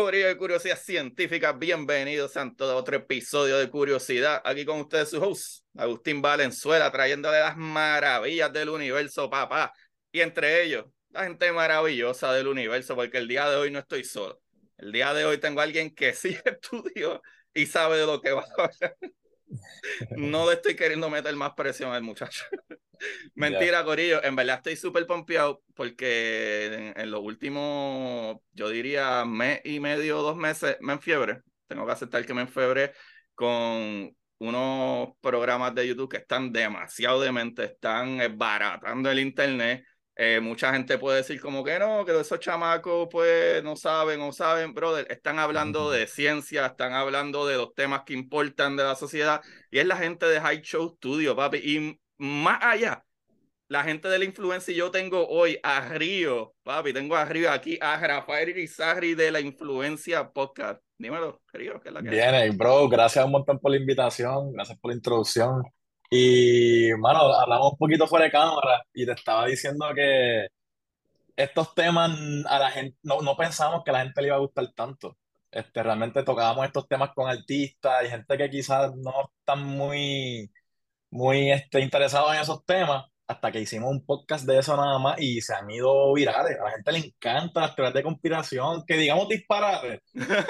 De Curiosidad Científica, bienvenidos a todo otro episodio de Curiosidad. Aquí con ustedes su host, Agustín Valenzuela, trayéndole las maravillas del universo, papá. Y entre ellos, la gente maravillosa del universo, porque el día de hoy no estoy solo. El día de hoy tengo a alguien que sí estudió y sabe de lo que va a hablar. No le estoy queriendo meter más presión al muchacho. Mentira, Corillo. En verdad estoy súper pompeado porque en, en, los últimos, yo diría, mes y medio, dos meses, me enfiebre. Tengo que aceptar que me enfiebre con unos programas de YouTube que están demasiado dementes, están baratando el internet. Eh, mucha gente puede decir como que no, que esos chamacos pues no saben o saben, brother, están hablando de ciencia, están hablando de los temas que importan de la sociedad y es la gente de High Show Studio, papi, y más allá, la gente de la influencia y yo tengo hoy a Río, papi, tengo a Río aquí, a Rafael Irizarry de la influencia podcast. Dímelo, Río, ¿qué es la que Viene, bro, gracias un montón por la invitación, gracias por la introducción. Y, mano, hablamos un poquito fuera de cámara y te estaba diciendo que estos temas a la gente, no, no pensamos que a la gente le iba a gustar tanto. Este, realmente tocábamos estos temas con artistas y gente que quizás no están muy, muy este, interesados en esos temas, hasta que hicimos un podcast de eso nada más y se han ido virales. A la gente le encanta las teorías de conspiración, que digamos disparate.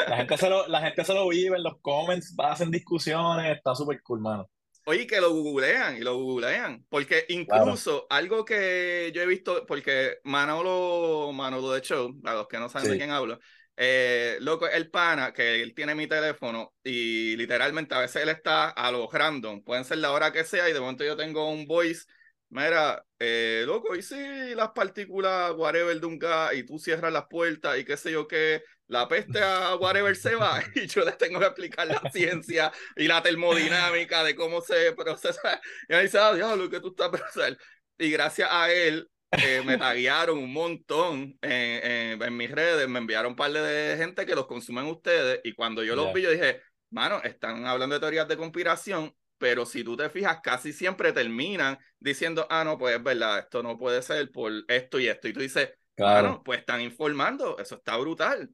La gente se lo, la gente se lo vive en los comments, hacen discusiones, está súper cool, mano. Oye, que lo googlean y lo googlean, porque incluso claro. algo que yo he visto, porque Manolo, Manolo de Show, a los que no saben sí. de quién hablo, eh, loco, el pana, que él tiene mi teléfono y literalmente a veces él está a los random, pueden ser la hora que sea y de momento yo tengo un voice, mira, eh, loco, y si las partículas whatever de un gas y tú cierras las puertas y qué sé yo qué, la peste a whatever se va y yo les tengo que explicar la ciencia y la termodinámica de cómo se procesa. Y me dice, ah, diablo, que tú estás procesando. Y gracias a él eh, me taguearon un montón en, en, en, mis redes, me enviaron un par de gente que los consumen ustedes y cuando yo los yeah. vi yo dije, mano, están hablando de teorías de conspiración, pero si tú te fijas, casi siempre terminan diciendo, ah, no, pues es verdad, esto no puede ser por esto y esto. Y tú dices, claro, bueno, pues están informando, eso está brutal.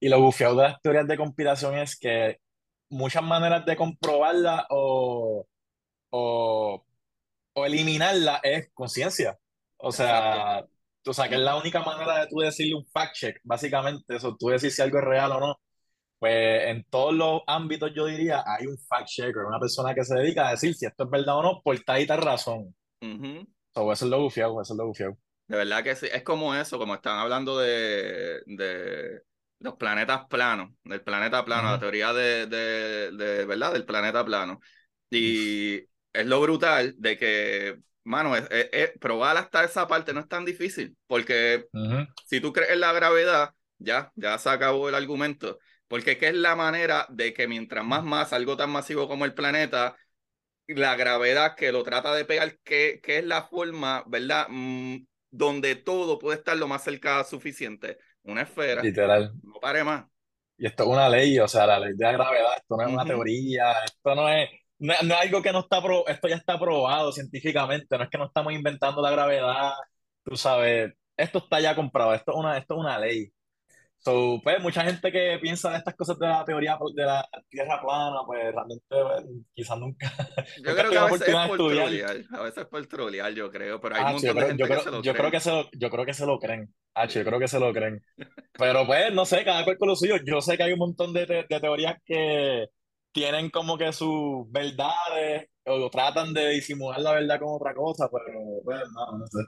Y lo bufiado de las teorías de conspiración es que muchas maneras de comprobarla o, o, o eliminarla es conciencia. O sea, o sea, que es la única manera de tú decirle un fact check, básicamente, eso, tú decir si algo es real o no. Pues en todos los ámbitos yo diría hay un fact checker, una persona que se dedica a decir si esto es verdad o no por tal y tal razón. Uh -huh. so, eso es lo bufiado, eso es lo bufiado. De verdad que sí, es como eso, como están hablando de, de los planetas planos, del planeta plano, uh -huh. la teoría de, de, de, ¿verdad? Del planeta plano. Y es lo brutal de que mano, es, es, es, probar hasta esa parte no es tan difícil, porque uh -huh. si tú crees en la gravedad, ya, ya se acabó el argumento, porque ¿qué es la manera de que mientras más masa, algo tan masivo como el planeta, la gravedad que lo trata de pegar, que, que es la forma, ¿verdad? Mm, donde todo puede estar lo más cerca suficiente. Una esfera. Literal. No pare más. Y esto es una ley, o sea, la ley de la gravedad, esto no es uh -huh. una teoría, esto no es no, no, es algo que no está pro, esto ya está probado científicamente, no es que no estamos inventando la gravedad, tú sabes, esto está ya comprobado, esto es una, esto es una ley. So, pues mucha gente que piensa de estas cosas de la teoría de la tierra plana, pues realmente pues, quizás nunca. Yo nunca creo que a veces es por trolear, a veces es por trolear, yo creo, pero hay ah, un montón yo creo, de gente yo creo, que se lo yo cree. creo que se lo, yo creo que se lo creen. Ah, yo creo que se lo creen. Pero pues, no sé, cada cual con lo suyo. Yo sé que hay un montón de, de, de teorías que tienen como que sus verdades o tratan de disimular la verdad con otra cosa, pero bueno, no, no sé.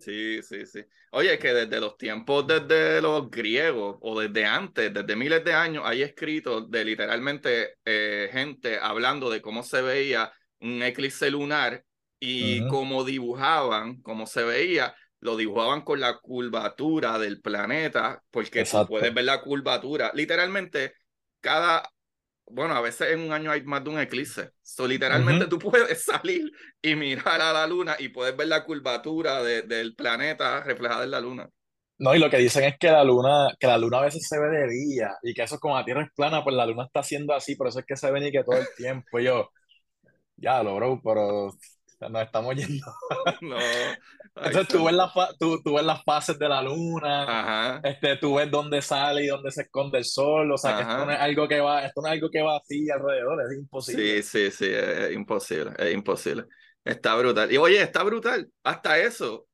Sí, sí, sí. Oye, que desde los tiempos, desde los griegos o desde antes, desde miles de años, hay escritos de literalmente eh, gente hablando de cómo se veía un eclipse lunar y cómo dibujaban, cómo se veía, lo dibujaban con la curvatura del planeta, porque tú puedes ver la curvatura. Literalmente, cada bueno, a veces en un año hay más de un eclipse. So, literalmente tú puedes salir y mirar a la luna y puedes ver la curvatura de, del planeta reflejada en la luna. No, y lo que dicen es que la luna, que la luna a veces se ve de día y que eso como la Tierra es plana, pues la luna está haciendo así, por eso es que se ve ni que todo el tiempo. yo, ya lo bro, pero nos estamos yendo. No. Entonces tú ves, la tú, tú, ves las fases de la luna, este, tú ves dónde sale y dónde se esconde el sol, o sea que esto no es algo que va, esto no es algo que va así alrededor, es imposible. Sí, sí, sí, es imposible, es imposible. Está brutal. Y oye, está brutal. Hasta eso.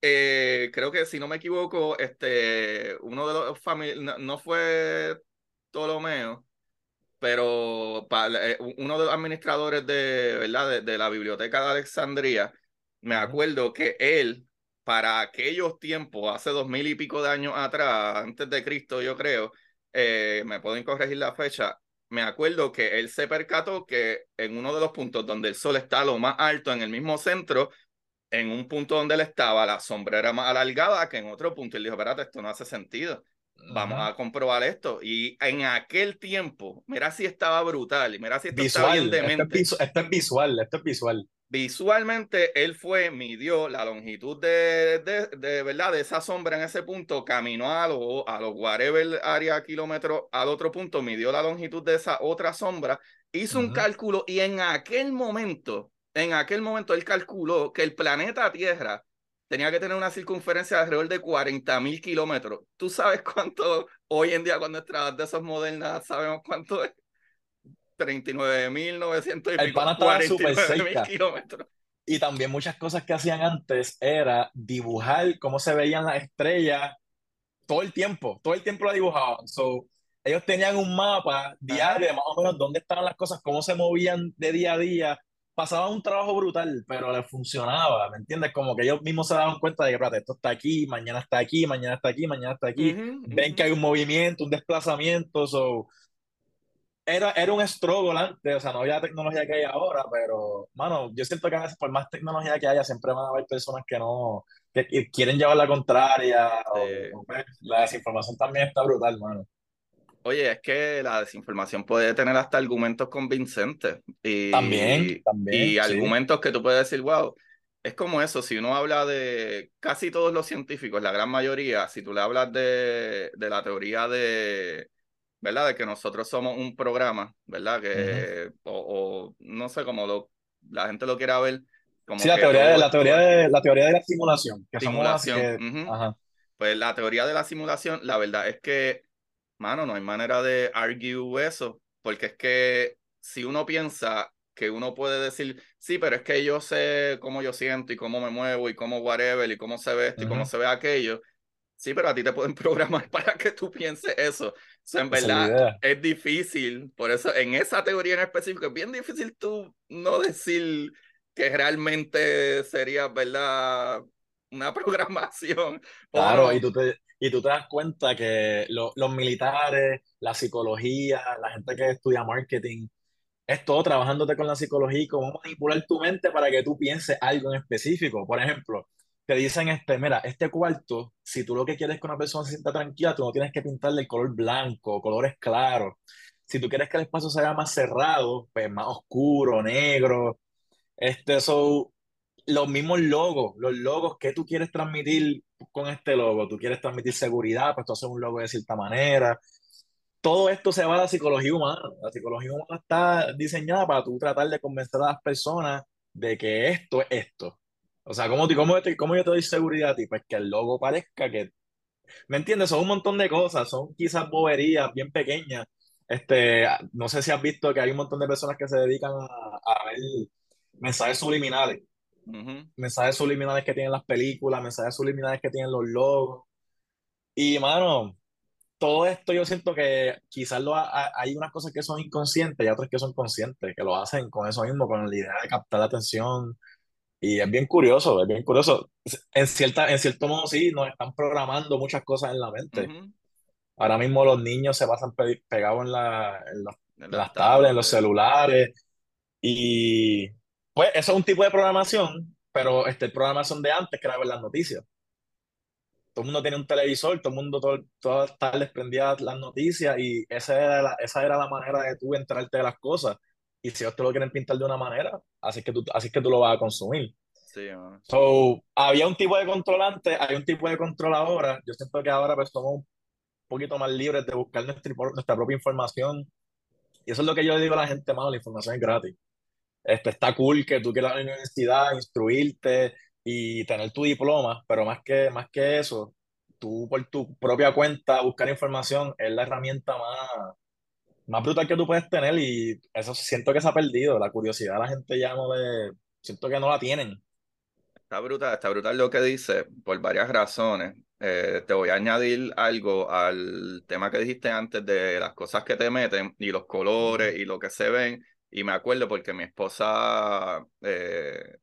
Eh, creo que si no me equivoco, este, uno de los familiares, no, fue Ptolomeo, pero eh, uno de los administradores de, ¿verdad? De, la biblioteca de Alexandría, me acuerdo que él, para aquellos tiempos, hace dos mil y pico de años atrás, antes de Cristo, yo creo, eh, me pueden corregir la fecha, me acuerdo que él se percató que en uno de los puntos donde el sol está lo más alto, en el mismo centro, en un punto donde él estaba, la sombra era más alargada que en otro punto. Él dijo, espérate, esto no hace sentido vamos a comprobar esto. Y en aquel tiempo, mira si estaba brutal, y mira si esto visual, bien Esto es, visual, esto es visual. Visualmente, él fue, midió la longitud de, de, de, verdad de esa sombra en ese punto, caminó a los a los whatever área kilómetros al otro punto, midió la longitud de esa otra sombra, hizo un cálculo y en aquel momento, en aquel momento él calculó que el planeta Tierra tenía que tener una circunferencia de alrededor de 40 mil kilómetros. ¿Tú sabes cuánto hoy en día con nuestras de esas modernas sabemos cuánto es? 39.900 y pico, 49 kilómetros. Y también muchas cosas que hacían antes era dibujar cómo se veían las estrellas todo el tiempo, todo el tiempo lo dibujaban. So, ellos tenían un mapa diario de más o menos dónde estaban las cosas, cómo se movían de día a día, pasaba un trabajo brutal, pero le funcionaba, ¿me entiendes? Como que ellos mismos se daban cuenta de que, espérate, esto está aquí, mañana está aquí, mañana está aquí, mañana está aquí. Ven que hay un movimiento, un desplazamiento, so... Era, era un struggle antes, o sea, no había tecnología que hay ahora, pero, mano, yo siento que a veces por más tecnología que haya, siempre van a haber personas que no, que, quieren llevar la contraria, pues, la desinformación también está brutal, mano. Oye, es que la desinformación puede tener hasta argumentos convincentes. Y, también, también. Y argumentos que tú puedes decir, wow, es como eso, si uno habla de casi todos los científicos, la gran mayoría, si tú le hablas de, de la teoría de, ¿verdad? De que nosotros somos un programa, ¿verdad? Que, o, no sé cómo lo, la gente lo quiera ver. Como sí, la teoría, de, la, teoría de, la teoría de la simulación. Que simulación. Pues la teoría de la simulación, la verdad es que mano, no hay manera de argue eso, porque es que si uno piensa que uno puede decir, sí, pero es que yo sé cómo yo siento y cómo me muevo y cómo whatever y cómo se ve esto y cómo se ve aquello. Sí, pero a ti te pueden programar para que tú pienses eso. O sea, en verdad es difícil. Por eso, en esa teoría en específico, es bien difícil tú no decir que realmente sería, ¿verdad? Una programación. Claro, y tú te, y tú te das cuenta que los militares, la psicología, la gente que estudia marketing, es todo trabajándote con la psicología y cómo manipular tu mente para que tú pienses algo en específico. Por ejemplo, te dicen, este, mira, este cuarto, si tú lo que quieres es que una persona se sienta tranquila, tú no tienes que pintarle el color blanco, colores claros. Si tú quieres que el espacio sea más cerrado, pues más oscuro, negro. Este, so, los mismos logos, los logos que tú quieres transmitir con este logo, tú quieres transmitir seguridad, pues tú haces un logo de cierta manera. Todo esto se va a la psicología humana. La psicología humana está diseñada para tú tratar de convencer a las personas de que esto es esto. O sea, ¿cómo, cómo, cómo yo te doy seguridad a ti? Pues que el logo parezca que... ¿Me entiendes? Son un montón de cosas, son quizás boberías bien pequeñas. Este, no sé si has visto que hay un montón de personas que se dedican a, a ver mensajes subliminales mensajes subliminales que tienen las películas, mensajes subliminales que tienen los logos. Y, mano, todo esto yo siento que quizás lo hay unas cosas que son inconscientes y otras que son conscientes, que lo hacen con eso mismo, con la idea de captar la atención. Y es bien curioso, es bien curioso. En, cierta, en cierto modo, sí, nos están programando muchas cosas en la mente. Ahora mismo los niños se pasan pegados en, la, en, las tablets, en los celulares. Y pues eso es un tipo de programación, pero este, programación de antes que era ver las noticias. Todo el mundo tiene un televisor, todo el mundo todo, todas las tardes prendía las noticias y esa era la, esa era la manera de tú enterarte de las cosas. Y si ellos te lo quieren pintar de una manera, así es que tú, así que tú lo vas a consumir. Sí, so, había un tipo de controlante, hay un tipo de control ahora. Yo siento que ahora pues somos un poquito más libres de buscar nuestra, nuestra propia información. Y eso es lo que yo le digo a la gente, mano, la información es gratis. Este, está cool que tú quieras a la universidad, instruirte y tener tu diploma, pero más que, más que eso, tú por tu propia cuenta buscar información es la herramienta más, más brutal que tú puedes tener y eso siento que se ha perdido. La curiosidad la gente ya no le... Siento que no la tienen. Está brutal, está brutal lo que dice por varias razones. Eh, te voy a añadir algo al tema que dijiste antes de las cosas que te meten y los colores y lo que se ven. Y me acuerdo porque mi esposa, eh,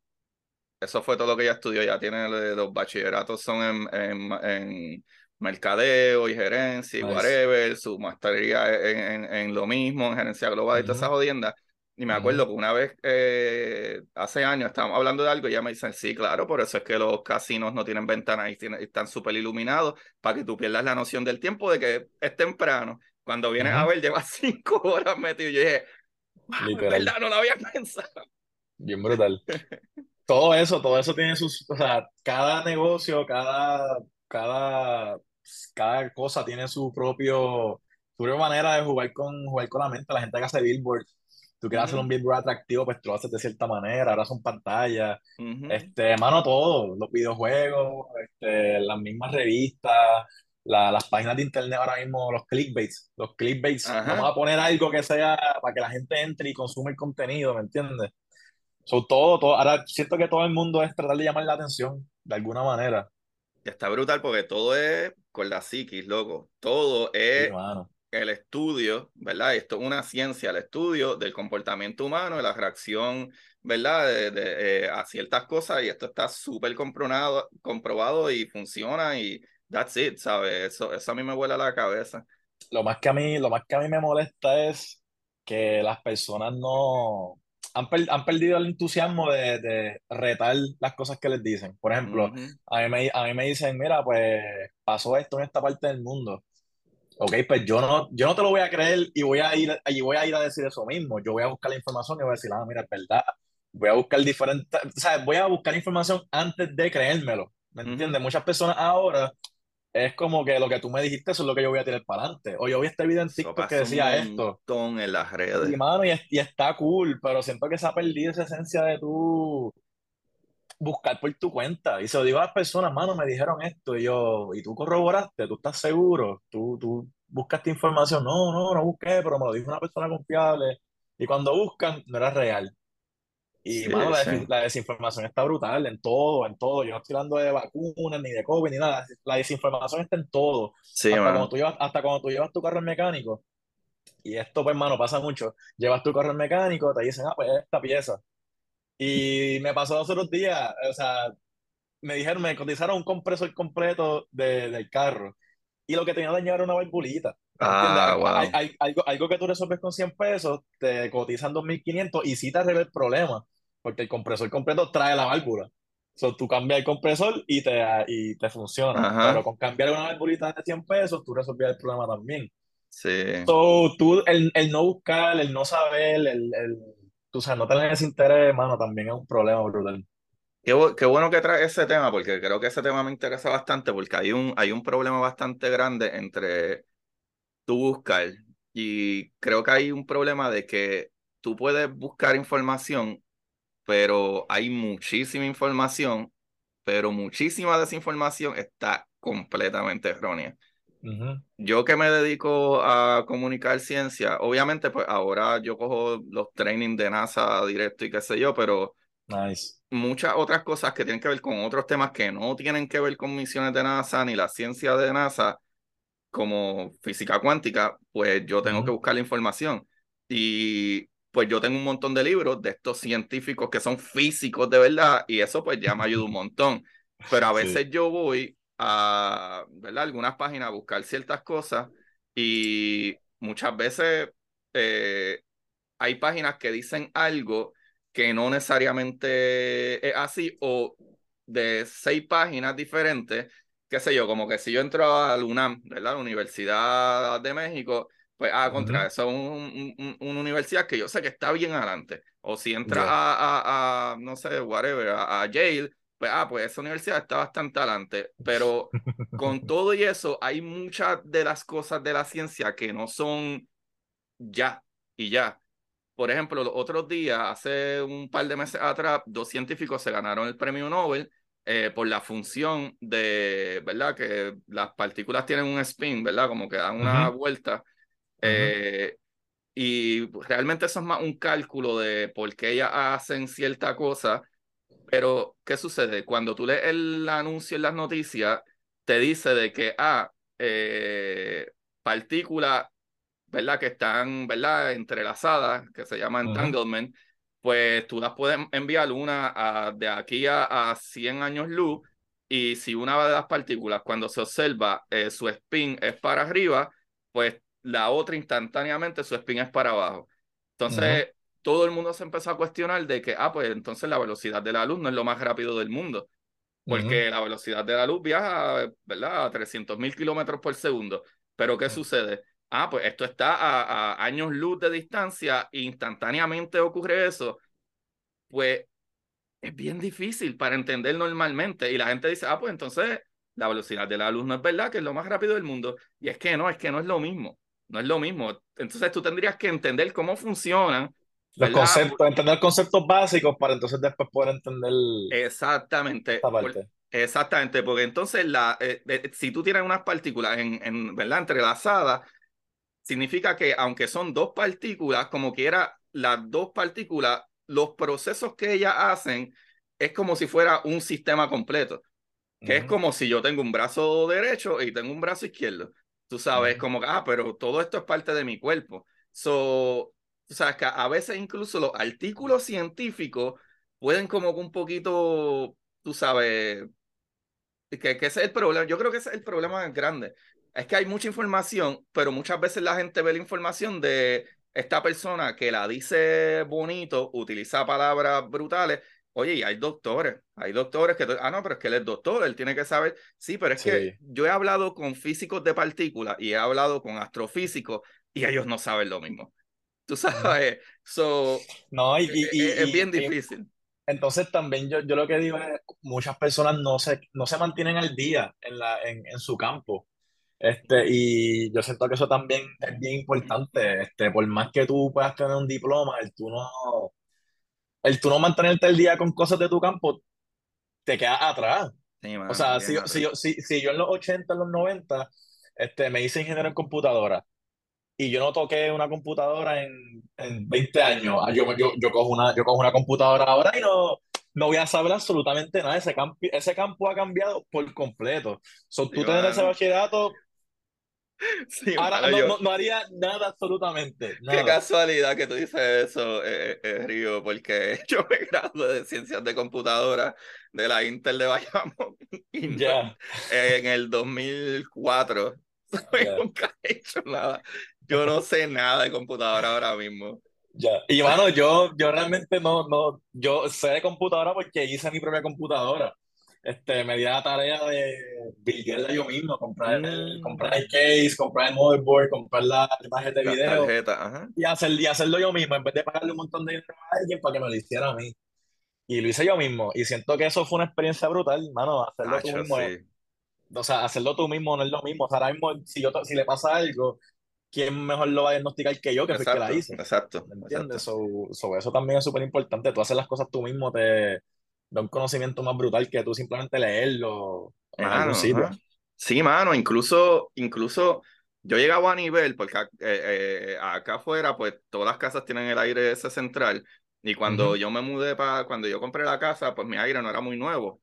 eso fue todo lo que ella estudió, ya tiene los bachilleratos son en, en mercadeo y gerencia y whatever, su maestría en, en, lo mismo, en gerencia global y todas esas jodiendas. Y me acuerdo que una vez, eh, hace años, estábamos hablando de algo y ella me dicen, sí, claro, por eso es que los casinos no tienen ventanas y, están súper iluminados, para que tú pierdas la noción del tiempo de que es temprano. Cuando vienes a ver, llevas cinco horas metido y yo dije, verdad, no lo había pensado. Bien brutal. todo eso, todo eso tiene sus, o sea, cada negocio, cada, cada cada cosa tiene su propio, su propia manera de jugar con, jugar con la mente. La gente que hace billboards, tú quieres hacer un billboard atractivo, pues tú lo haces de cierta manera, ahora son pantallas, este, mano, todo, los videojuegos, este, las mismas revistas, las páginas de internet ahora mismo, los clickbaits, los clickbaits, vamos a poner algo que sea para que la gente entre y consuma el contenido, ¿me entiendes? So, todo, todo, ahora siento que todo el mundo es tratar de llamar la atención de alguna manera. Está brutal porque todo es con la psiquis, loco. Todo es el estudio, ¿verdad? Esto es una ciencia, el estudio del comportamiento humano, de la reacción, ¿verdad? De, eh, a ciertas cosas y esto está súper comprobado, comprobado y funciona y that's it, ¿sabes? Eso, eso a mí me vuela la cabeza. Lo más que a mí, lo más que a mí me molesta es que las personas no, han, perdido el entusiasmo de, de, retar las cosas que les dicen. Por ejemplo, a, mí me, a mí me dicen, mira, pues pasó esto en esta parte del mundo. Ok, pues yo no, yo no te lo voy a creer y voy a ir y voy a ir a decir eso mismo. Yo voy a buscar la información y voy a decir, ah, mira, es verdad. Voy a buscar diferentes, o sea, voy a buscar información antes de creérmelo. ¿Me entiendes? Muchas personas ahora es como que lo que tú me dijiste, eso es lo que yo voy a tirar para adelante. O yo vi este video en TikTok que decía esto. en las redes. Y, mano, y, está cool, pero siento que se ha perdido esa esencia de tú buscar por tu cuenta. Y se lo digo a las personas, mano, me dijeron esto. Y yo, ¿y tú corroboraste? ¿Tú estás seguro? ¿Tú, tú buscaste información? No, no, no busqué, pero me lo dijo una persona confiable. Y cuando buscan, no era real. Y, mano, la, desinformación está brutal en todo, en todo. Yo no estoy hablando de vacunas, ni de COVID, ni nada. La desinformación está en todo. hasta, cuando tú llevas, hasta cuando tú llevas tu carro en mecánico. Y esto, pues, hermano, pasa mucho. Llevas tu carro en mecánico, te dicen, ah, pues, esta pieza. Y me pasó dos otros días, o sea, me dijeron, me cotizaron un compresor completo de, del carro. Y lo que tenía dañado era una valvulita. Ah, wow. hay, algo, algo que tú resuelves con 100 pesos, te cotizan 2.500 y sí te arregla el problema porque el compresor completo trae la válvula. So, tú cambias el compresor y te, y te funciona. Pero con cambiar una válvulita de 100 pesos, tú resolvías el problema también. Sí. So, tú, el, el no buscar, el no saber, el, el, tú sabes, no tener ese interés, hermano, también es un problema brutal. Qué, qué, bueno que trae ese tema, porque creo que ese tema me interesa bastante, porque hay un, hay un problema bastante grande entre tú buscar y creo que hay un problema de que tú puedes buscar información pero hay muchísima información, pero muchísima desinformación está completamente errónea. Yo que me dedico a comunicar ciencia, obviamente pues ahora yo cojo los trainings de NASA directo y qué sé yo, pero muchas otras cosas que tienen que ver con otros temas que no tienen que ver con misiones de NASA ni la ciencia de NASA, como física cuántica, pues yo tengo que buscar la información. Y pues yo tengo un montón de libros de estos científicos que son físicos de verdad y eso pues ya me ayuda un montón. Pero a veces yo voy a, ¿verdad? Algunas páginas a buscar ciertas cosas y muchas veces eh, hay páginas que dicen algo que no necesariamente es así o de seis páginas diferentes, qué sé yo, como que si yo entro a la UNAM, ¿verdad? La Universidad de México, pues, ah, contra eso es una universidad que yo sé que está bien adelante. O si entra a, a, no sé, whatever, a, Yale, pues, ah, pues esa universidad está bastante adelante. Pero con todo y eso, hay muchas de las cosas de la ciencia que no son ya y ya. Por ejemplo, los otros días, hace un par de meses atrás, dos científicos se ganaron el premio Nobel eh, por la función de, ¿verdad? Que las partículas tienen un spin, ¿verdad? Como que dan una vuelta. Eh, y realmente eso es más un cálculo de por qué ellas hacen cierta cosa. Pero, ¿qué sucede? Cuando tú lees el anuncio en las noticias, te dice de que, ah, eh, partículas, ¿verdad? Que están, ¿verdad? Entrelazadas, que se llama entanglement, pues tú las puedes enviar una de aquí a, a 100 años luz y si una de las partículas cuando se observa eh, su spin es para arriba, pues la otra instantáneamente su spin es para abajo. Entonces, todo el mundo se empezó a cuestionar de que, ah, pues entonces la velocidad de la luz no es lo más rápido del mundo, porque la velocidad de la luz viaja, ¿verdad?, a 300 mil kilómetros por segundo. Pero, ¿qué sucede? Ah, pues esto está a, a, años luz de distancia, e instantáneamente ocurre eso. Pues es bien difícil para entender normalmente. Y la gente dice, ah, pues entonces la velocidad de la luz no es verdad, que es lo más rápido del mundo. Y es que no, es que no es lo mismo. No es lo mismo. Entonces tú tendrías que entender cómo funcionan. Los conceptos, entender conceptos básicos para entonces después poder entender. Exactamente. exactamente, porque entonces la, eh, eh, si tú tienes unas partículas en, en, ¿verdad? entrelazadas, significa que aunque son dos partículas, como quiera, las dos partículas, los procesos que ellas hacen es como si fuera un sistema completo, que es como si yo tengo un brazo derecho y tengo un brazo izquierdo. Tú sabes, como que, ah, pero todo esto es parte de mi cuerpo. So, tú sabes que a veces incluso los artículos científicos pueden como un poquito, tú sabes, que, que ese es el problema. Yo creo que ese es el problema más grande. Es que hay mucha información, pero muchas veces la gente ve la información de esta persona que la dice bonito, utiliza palabras brutales, Oye, y hay doctores, hay doctores que, ah, no, pero es que él es doctor, él tiene que saber, sí, pero es que yo he hablado con físicos de partículas y he hablado con astrofísicos y ellos no saben lo mismo. Tú sabes, so, no, y, e, e, es, bien difícil. Entonces también yo, yo lo que digo es, muchas personas no se, no se mantienen al día en, la, en, en su campo. Este, y yo siento que eso también es bien importante. Este, por más que tú puedas tener un diploma, el tú no, el tú no mantenerte el día con cosas de tu campo, te quedas atrás. o sea, si, si, yo, si, si, yo en los 80, en los 90, este, me hice ingeniero en computadora y yo no toqué una computadora en, en 20 años, ah, yo, yo, yo, cojo una, yo cojo una computadora ahora y no, no voy a saber absolutamente nada. Ese campo, ese campo ha cambiado por completo. So, tú tener ese bachillerato Ahora no, no, haría nada absolutamente. Qué casualidad que tú dices eso, eh, eh, Río, porque yo me gradué de ciencias de computadora de la Intel de Bayamón ya en el 2004. Nunca he hecho nada. Yo no sé nada de computadora ahora mismo. Ya. Y bueno, yo, yo realmente no, no, yo sé de computadora porque hice mi propia computadora este, me di la tarea de builderla yo mismo, comprar, el, mm. comprar el case, comprar el motherboard, comprar la imagen de video Y, hacer, y hacerlo yo mismo, en vez de pagarle un montón de dinero a alguien para que me lo hiciera a mí. Y lo hice yo mismo. Y siento que eso fue una experiencia brutal, mano, hacerlo tú mismo. O sea, hacerlo tú mismo no es lo mismo. O sea, ahora mismo, si, yo, si le pasa algo, ¿quién mejor lo va a diagnosticar que yo, que fue el que la hice? Exacto. ¿Me entiendes? So, eso también es súper importante. Tú haces las cosas tú mismo, te da un conocimiento más brutal que tú simplemente leerlo en algún sitio. Sí, mano, incluso, incluso yo llegaba a nivel, porque eh, eh, acá afuera, pues todas las casas tienen el aire ese central, y cuando yo me mudé para, cuando yo compré la casa, pues mi aire no era muy nuevo,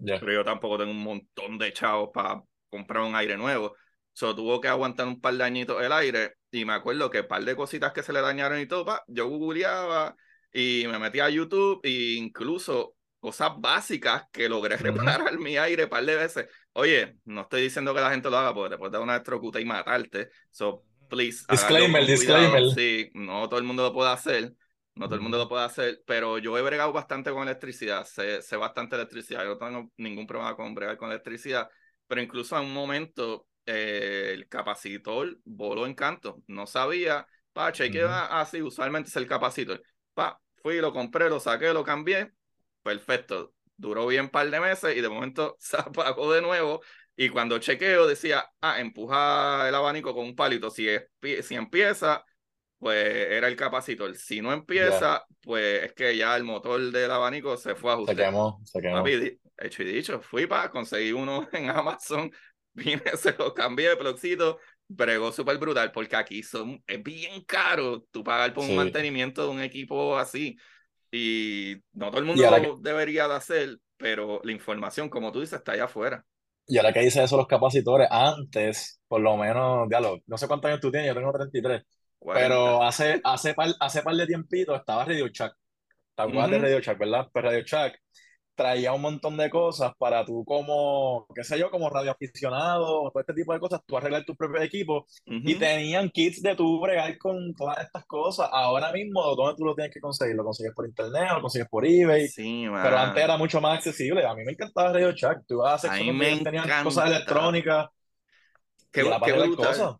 pero yo tampoco tengo un montón de chavos para comprar un aire nuevo, solo tuvo que aguantar un par de añitos el aire, y me acuerdo que un par de cositas que se le dañaron y todo, pa, yo googleaba y me metía a YouTube e incluso cosas básicas que logré reparar mi aire un par de veces. Oye, no estoy diciendo que la gente lo haga porque te puede dar una estrocuta y matarte. So, please. Disclaimer, disclaimer. Sí, no todo el mundo lo puede hacer. No todo el mundo lo puede hacer, pero yo he bregado bastante con electricidad, sé, sé bastante electricidad, yo no tengo ningún problema con bregar con electricidad, pero incluso en un momento eh, el capacitor voló en canto, no sabía, pa, chequeé así, usualmente es el capacitor, pa, fui, lo compré, lo saqué, lo cambié, perfecto, duró bien un par de meses y de momento se apagó de nuevo y cuando chequeo decía, ah, empuja el abanico con un palito, si, si empieza pues era el capacitor. Si no empieza, pues es que ya el motor del abanico se fue a ajustar. Se quemó, se quemó. hecho y dicho, fui para conseguir uno en Amazon, vine, se lo cambié de plugcito, bregó súper brutal, porque aquí son, es bien caro tú pagar por un mantenimiento de un equipo así. Y no todo el mundo lo debería de hacer, pero la información, como tú dices, está allá afuera. Y ahora que dice eso los capacitores, antes, por lo menos, diálogo, no sé cuántos años tú tienes, yo tengo 33 pero hace, hace, par, hace par de tiempito estaba Radio Shack. ¿Te acuerdas de Radio Shack, verdad? Pues Radio Shack traía un montón de cosas para tú como, qué sé yo, como radioaficionado, todo este tipo de cosas, tú arreglar tu propio equipo y tenían kits de tu bregar con todas estas cosas. Ahora mismo, ¿dónde tú lo tienes que conseguir? ¿Lo consigues por internet o lo consigues por eBay? Sí, Pero antes era mucho más accesible. A mí me encantaba Radio Shack. Tú ibas a hacer tenían cosas electrónicas. Qué, qué brutal.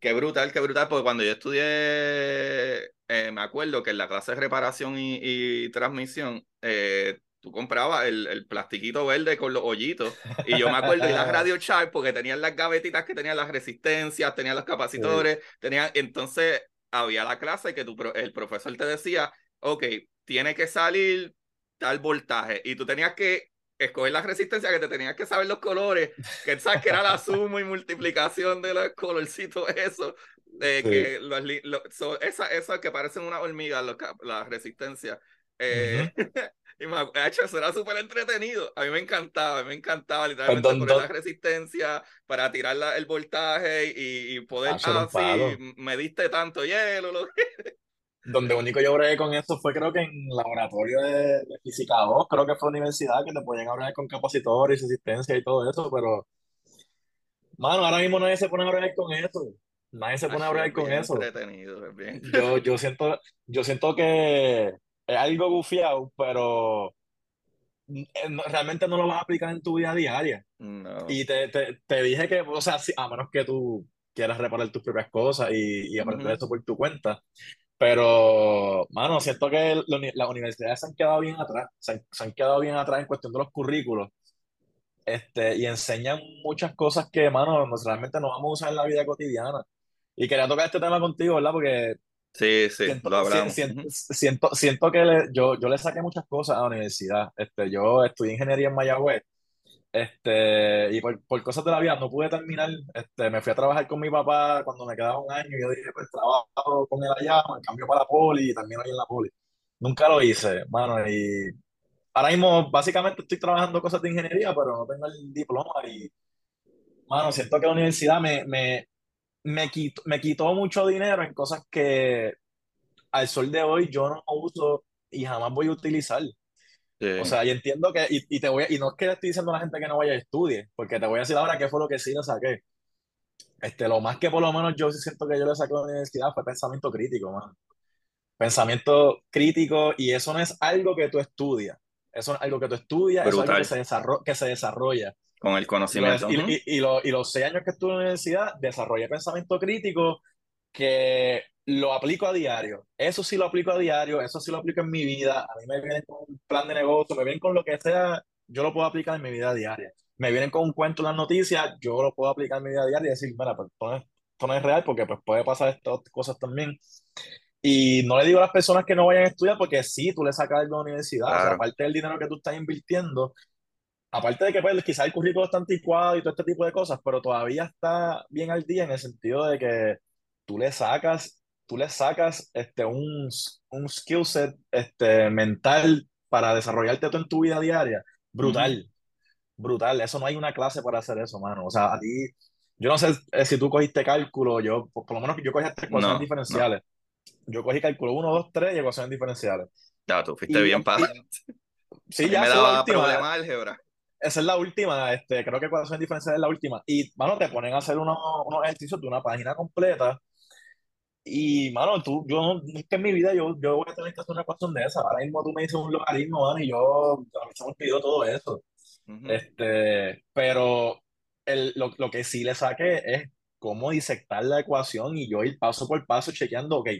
Qué brutal, qué brutal, porque cuando yo estudié, eh, me acuerdo que en la clase de reparación y, transmisión, eh, tú comprabas el, el, plastiquito verde con los hoyitos. Y yo me acuerdo de las Radio Chart porque tenían las gavetitas que tenían las resistencias, tenían los capacitores, tenían. Entonces había la clase que tu, el profesor te decía, ok, tiene que salir tal voltaje. Y tú tenías que escoger la resistencia que te tenías que saber los colores, que sabes que era la suma y multiplicación de los colorcitos, eso, de que los, esa, esa que parecen una hormiga, la resistencia. Eh, y me hecho, eso era súper entretenido. A mí me encantaba, me encantaba literalmente poner la resistencia para tirar el voltaje y, y poder, ah, sí, me diste tanto hielo. Lo que... Donde único yo bregué con eso fue creo que en laboratorio de, física 2, creo que fue universidad que te podían hablar con capacitores y resistencia y todo eso, pero mano, ahora mismo nadie se pone a bregar con eso. Nadie se pone a bregar con eso. bien. Yo, yo siento, yo siento que es algo gufiado, pero eh, realmente no lo vas a aplicar en tu vida diaria. Y te, te, te dije que, o sea, a menos que tú quieras reparar tus propias cosas y, y aprender de eso por tu cuenta. Pero, mano, siento que las universidades se han quedado bien atrás, se han, quedado bien atrás en cuestión de los currículos, este, y enseñan muchas cosas que, mano, realmente no vamos a usar en la vida cotidiana. Y quería tocar este tema contigo, ¿verdad? Porque sí, sí, siento, lo hablamos. Siento, siento, que yo, yo le saqué muchas cosas a la universidad. Este, yo estudié ingeniería en Mayagüez este, y por, por, cosas de la vida no pude terminar. Este, me fui a trabajar con mi papá cuando me quedaba un año y yo dije, pues trabajo con él allá, me cambio para la poli y también ahí en la poli. Nunca lo hice, mano, y ahora mismo básicamente estoy trabajando cosas de ingeniería, pero no tengo el diploma y, mano, siento que la universidad me, me, me, quitó, me quitó mucho dinero en cosas que al sol de hoy yo no uso y jamás voy a utilizar. O sea, y entiendo que, y, y, te voy, y no es que le estoy diciendo a la gente que no vaya a estudie, porque te voy a decir ahora qué fue lo que sí le saqué. Este, lo más que por lo menos yo sí siento que yo le saqué a la universidad fue pensamiento crítico, man. Pensamiento crítico, y eso no es algo que tú estudias, eso es algo que tú estudias, eso es algo que se, desarrolla, que se desarrolla. Con el conocimiento. Y, y, y, y los seis años que estuve en la universidad, desarrollé pensamiento crítico que lo aplico a diario. Eso sí lo aplico a diario, eso sí lo aplico en mi vida. A mí me vienen con un plan de negocio, me vienen con lo que sea, yo lo puedo aplicar en mi vida diaria. Me vienen con un cuento, las noticias, yo lo puedo aplicar en mi vida diaria y decir, mira, pues esto no es, real porque pues puede pasar estas cosas también. Y no le digo a las personas que no vayan a estudiar porque sí, tú le sacas algo a la universidad. aparte del dinero que tú estás invirtiendo, aparte de que pues, quizás el currículo está anticuado y todo este tipo de cosas, pero todavía está bien al día en el sentido de que tú le sacas tú le sacas este, un, un skill set este, mental para desarrollarte tú en tu vida diaria, brutal. Brutal. Eso no hay una clase para hacer eso, mano. O sea, a ti, yo no sé eh, si tú cogiste cálculo, yo, por, lo menos yo cogí estas ecuaciones No, diferenciales. Yo cogí cálculo 1, 2, 3 y ecuaciones diferenciales. Ya, tú fuiste Y, bien para. sí, ya me daba problema álgebra. Esa es la última, este, creo que ecuaciones diferenciales es la última. Y, mano, te ponen a hacer unos, unos ejercicios de una página completa. Y, mano, tú, yo no- nunca en mi vida yo, yo voy a tener que hacer una ecuación de esa. Ahora mismo tú me dices un logaritmo, mano, y yo, a mí se me olvidó todo eso. Ujú. Este, pero el, lo, lo que sí le saqué es cómo disectar la ecuación y yo ir paso por paso chequeando, ok,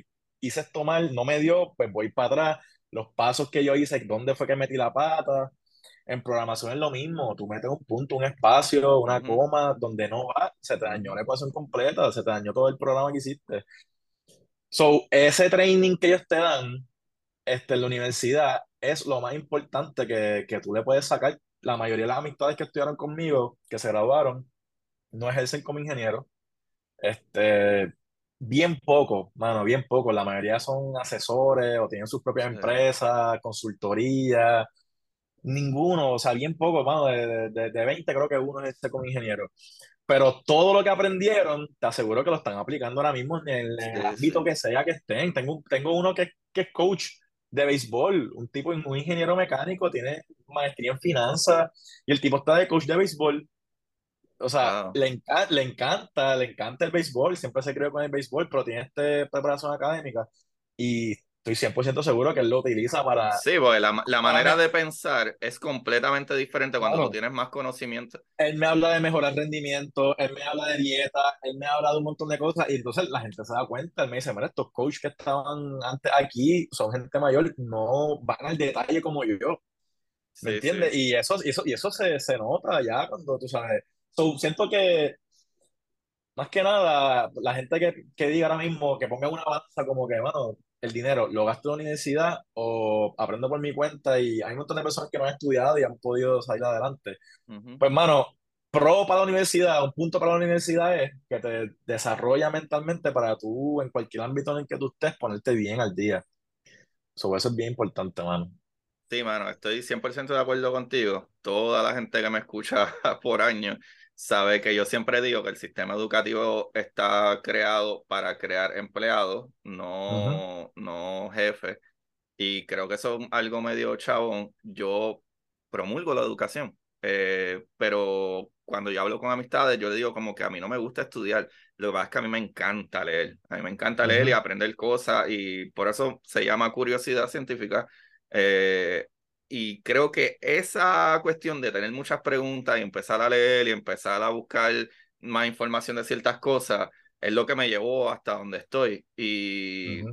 hice esto mal, no me dio, pues voy para atrás, los pasos que yo hice, dónde fue que metí la pata. En programación es lo mismo, tú metes un punto, un espacio, una coma, donde no va, se te dañó la ecuación completa, se te dañó todo el programa que hiciste. So, ese training que ellos te dan este, en la universidad es lo más importante que, que tú le puedes sacar. La mayoría de las amistades que estudiaron conmigo, que se graduaron, no ejercen como ingenieros. Este, bien poco, mano, bien poco. La mayoría son asesores o tienen sus propias Sí. empresas, consultorías. Ninguno, o sea, bien poco, mano. De, de, de 20 creo que uno es este como ingeniero. Pero todo lo que aprendieron, te aseguro que lo están aplicando ahora mismo en el, en el Sí, ámbito que sea que estén. Tengo, tengo uno que, que es coach de béisbol, un tipo, un ingeniero mecánico, tiene maestría en finanzas y el tipo está de coach de béisbol. O sea, Wow. le, enca- le encanta, le encanta el béisbol, siempre se creó con el béisbol, pero tiene esta preparación académica y estoy 100% seguro que él lo utiliza para, Sí, porque la, la manera de pensar es completamente diferente cuando tú claro, tienes más conocimiento. él me habla de mejorar rendimiento, él me habla de dieta, él me habla de un montón de cosas y entonces la gente se da cuenta, él me dice, mira, estos coaches que estaban antes aquí son gente mayor, no van al detalle como yo, ¿me Sí, sí. entiendes? Y eso, y eso, y eso se, se nota ya cuando tú sabes. So, siento que más que nada, la gente que, que diga ahora mismo, que ponga una balanza como que, bueno, el dinero lo gasto en la universidad o aprendo por mi cuenta y hay un montón de personas que no han estudiado y han podido salir adelante. Ujú. Pues, mano, pro para la universidad, un punto para la universidad es que te desarrolla mentalmente para tú, en cualquier ámbito en el que tú estés, ponerte bien al día. So, eso es bien importante, mano. Sí, mano, estoy 100% de acuerdo contigo. Toda la gente que me escucha por años sabe que yo siempre digo que el sistema educativo está creado para crear empleados, no, no jefes. Y creo que eso es algo medio chabón. Yo promulgo la educación, eh, pero cuando yo hablo con amistades, yo digo como que a mí no me gusta estudiar. Lo que pasa es que a mí me encanta leer. A mí me encanta leer y aprender cosas y por eso se llama curiosidad científica. Eh, y creo que esa cuestión de tener muchas preguntas y empezar a leer y empezar a buscar más información de ciertas cosas es lo que me llevó hasta donde estoy. Y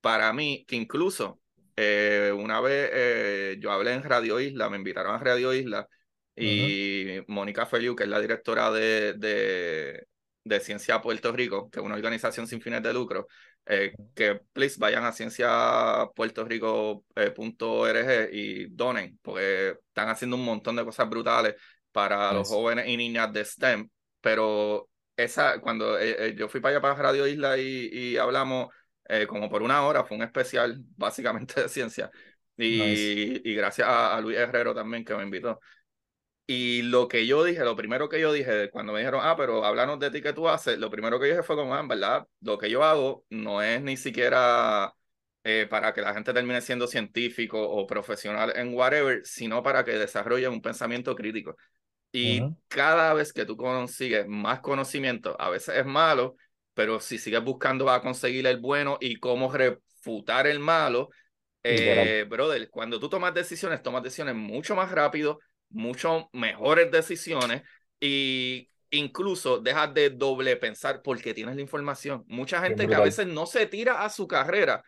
para mí, que incluso eh, una vez eh, yo hablé en Radio Isla, me invitaron a Radio Isla y Mónica Feliu, que es la directora de, de, de Ciencia Puerto Rico, que es una organización sin fines de lucro, eh, que please vayan a cienciapuertorico.org y donen, porque están haciendo un montón de cosas brutales para los jóvenes y niñas de STEM, pero esa, cuando eh, eh, yo fui para allá para Radio Isla y, y hablamos eh, como por una hora, fue un especial básicamente de ciencia. Nice. Y gracias a, a Luis Herrero también que me invitó. Y lo que yo dije, lo primero que yo dije, cuando me dijeron, ah, pero háblanos de ti que tú haces, lo primero que yo dije fue como, ah, en verdad, lo que yo hago no es ni siquiera eh, para que la gente termine siendo científico o profesional en whatever, sino para que desarrollen un pensamiento crítico. Y Ujú, cada vez que tú consigues más conocimiento, a veces es malo, pero si sigues buscando vas a conseguir el bueno y cómo refutar el malo, eh, brother, cuando tú tomas decisiones, tomas decisiones mucho más rápido, mucho mejores decisiones y incluso dejas de doble pensar porque tienes la información. Mucha gente que a veces no se tira a su carrera.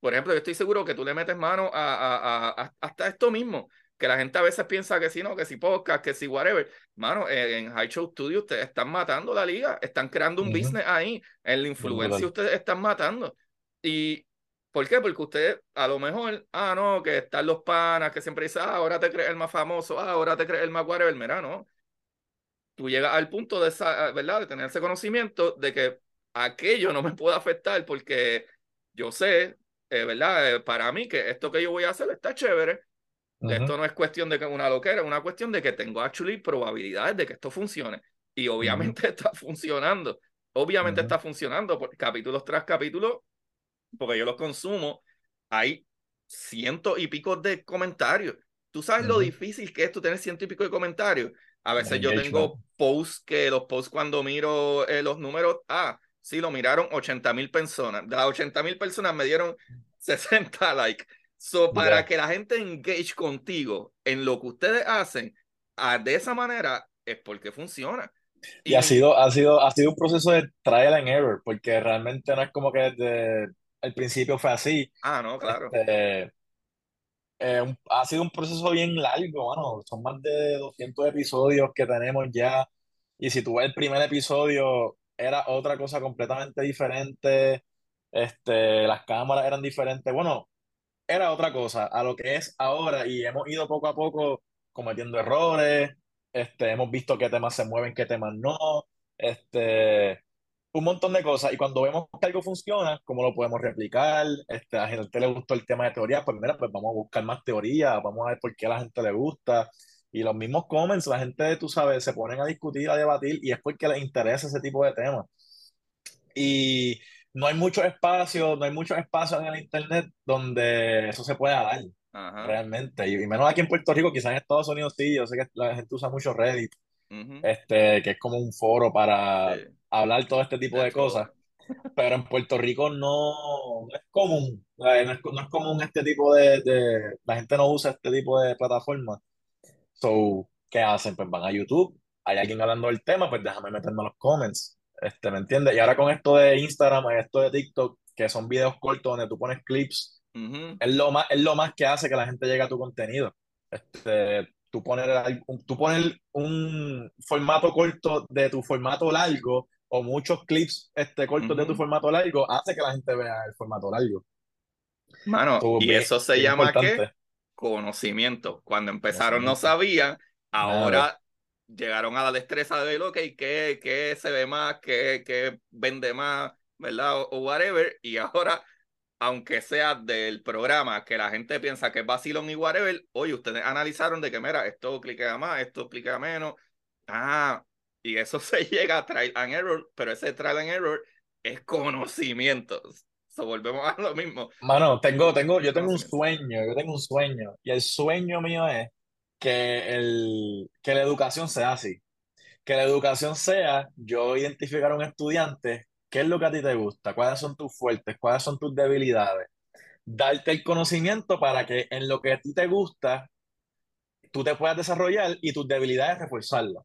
Por ejemplo, yo estoy seguro que tú le metes mano a, a- a- hasta esto mismo, que la gente a veces piensa que si no, que si podcast, que si whatever. Mano, eh, en High Show Studio ustedes están matando la liga, están creando un Ujú, business ahí, en la influencia ustedes están matando. ¿Y por qué? Porque ustedes a lo mejor, ah, no, que están los panas que siempre dicen, ah, ahora te crees el más famoso, ah, ahora te crees el más whatever, mira, no. Tú llegas al punto de esa, ¿verdad? De tener ese conocimiento de que aquello no me puede afectar porque yo sé, eh, ¿verdad? Eh, para mí que esto que yo voy a hacer está chévere. Ujú, Esto no es cuestión de que una loquera, es una cuestión de que tengo actually probabilidades de que esto funcione. Y obviamente está funcionando. Obviamente está funcionando, por capítulos tras capítulos, porque yo los consumo, hay cientos y pico de comentarios. Tú sabes lo difícil que es tú tener ciento y pico de comentarios. A veces yo tengo posts que los posts cuando miro eh, los números, ah, sí, lo miraron 80 mil personas. De las 80 mil personas me dieron 60 likes. So, para que la gente engage contigo en lo que ustedes hacen, ah, de esa manera es porque funciona. Y, ha, sido, ha, sido, ha sido un proceso de trial and error, porque realmente no es como que desde el principio fue así. Ah, no, claro. Este, eh, ha sido un proceso bien largo, bueno, son más de 200 episodios que tenemos ya. Y si tú ves el primer episodio, era otra cosa completamente diferente. Este, las cámaras eran diferentes. Bueno, era otra cosa a lo que es ahora y hemos ido poco a poco cometiendo errores, este, hemos visto qué temas se mueven, qué temas no, este, un montón de cosas. Y cuando vemos que algo funciona, ¿cómo lo podemos replicar? Este, a la gente le gustó el tema de teoría, pues mira, pues vamos a buscar más teoría, vamos a ver por qué a la gente le gusta. Y los mismos comments, la gente, tú sabes, se ponen a discutir, a debatir, y es porque les interesa ese tipo de temas. Y no hay mucho espacio, no hay mucho espacio en el internet donde eso se pueda dar, realmente. Y, menos aquí en Puerto Rico, quizás en Estados Unidos sí, yo sé que la gente usa mucho Reddit, este, que es como un foro para hablar todo este tipo de, cosas. Pero en Puerto Rico no, es común, no es, común este tipo de, de, la gente no usa este tipo de plataformas. So, ¿qué hacen? Pues van a YouTube, hay alguien hablando del tema, pues déjame meterme en los comments este, ¿me entiendes? Y ahora con esto de Instagram y esto de TikTok, que son videos cortos donde tú pones clips, es, lo más, es lo más que hace que la gente llegue a tu contenido. Este, tú pones, tú pones un formato corto de tu formato largo o muchos clips este, cortos de tu formato largo, hace que la gente vea el formato largo. Mano, y eso se llama ¿qué? Conocimiento. Cuando empezaron no sabían, ahora llegaron a la destreza de ver, ok, ¿qué, qué se ve más, qué, qué vende más, ¿verdad? O, whatever. Y ahora, aunque sea del programa que la gente piensa que es vacilón y whatever, oye, ustedes analizaron de que, mira, esto cliquea más, esto cliquea menos. Ah, y eso se llega a trial and error, pero ese trial and error es conocimiento. So, volvemos a lo mismo. Mano, tengo, tengo, yo tengo un sueño, yo tengo un sueño. Y el sueño mío es que, el, que la educación sea así. Que la educación sea yo identificar a un estudiante, qué es lo que a ti te gusta, cuáles son tus fuertes, cuáles son tus debilidades. Darte el conocimiento para que en lo que a ti te gusta, tú te puedas desarrollar y tus debilidades reforzarlas.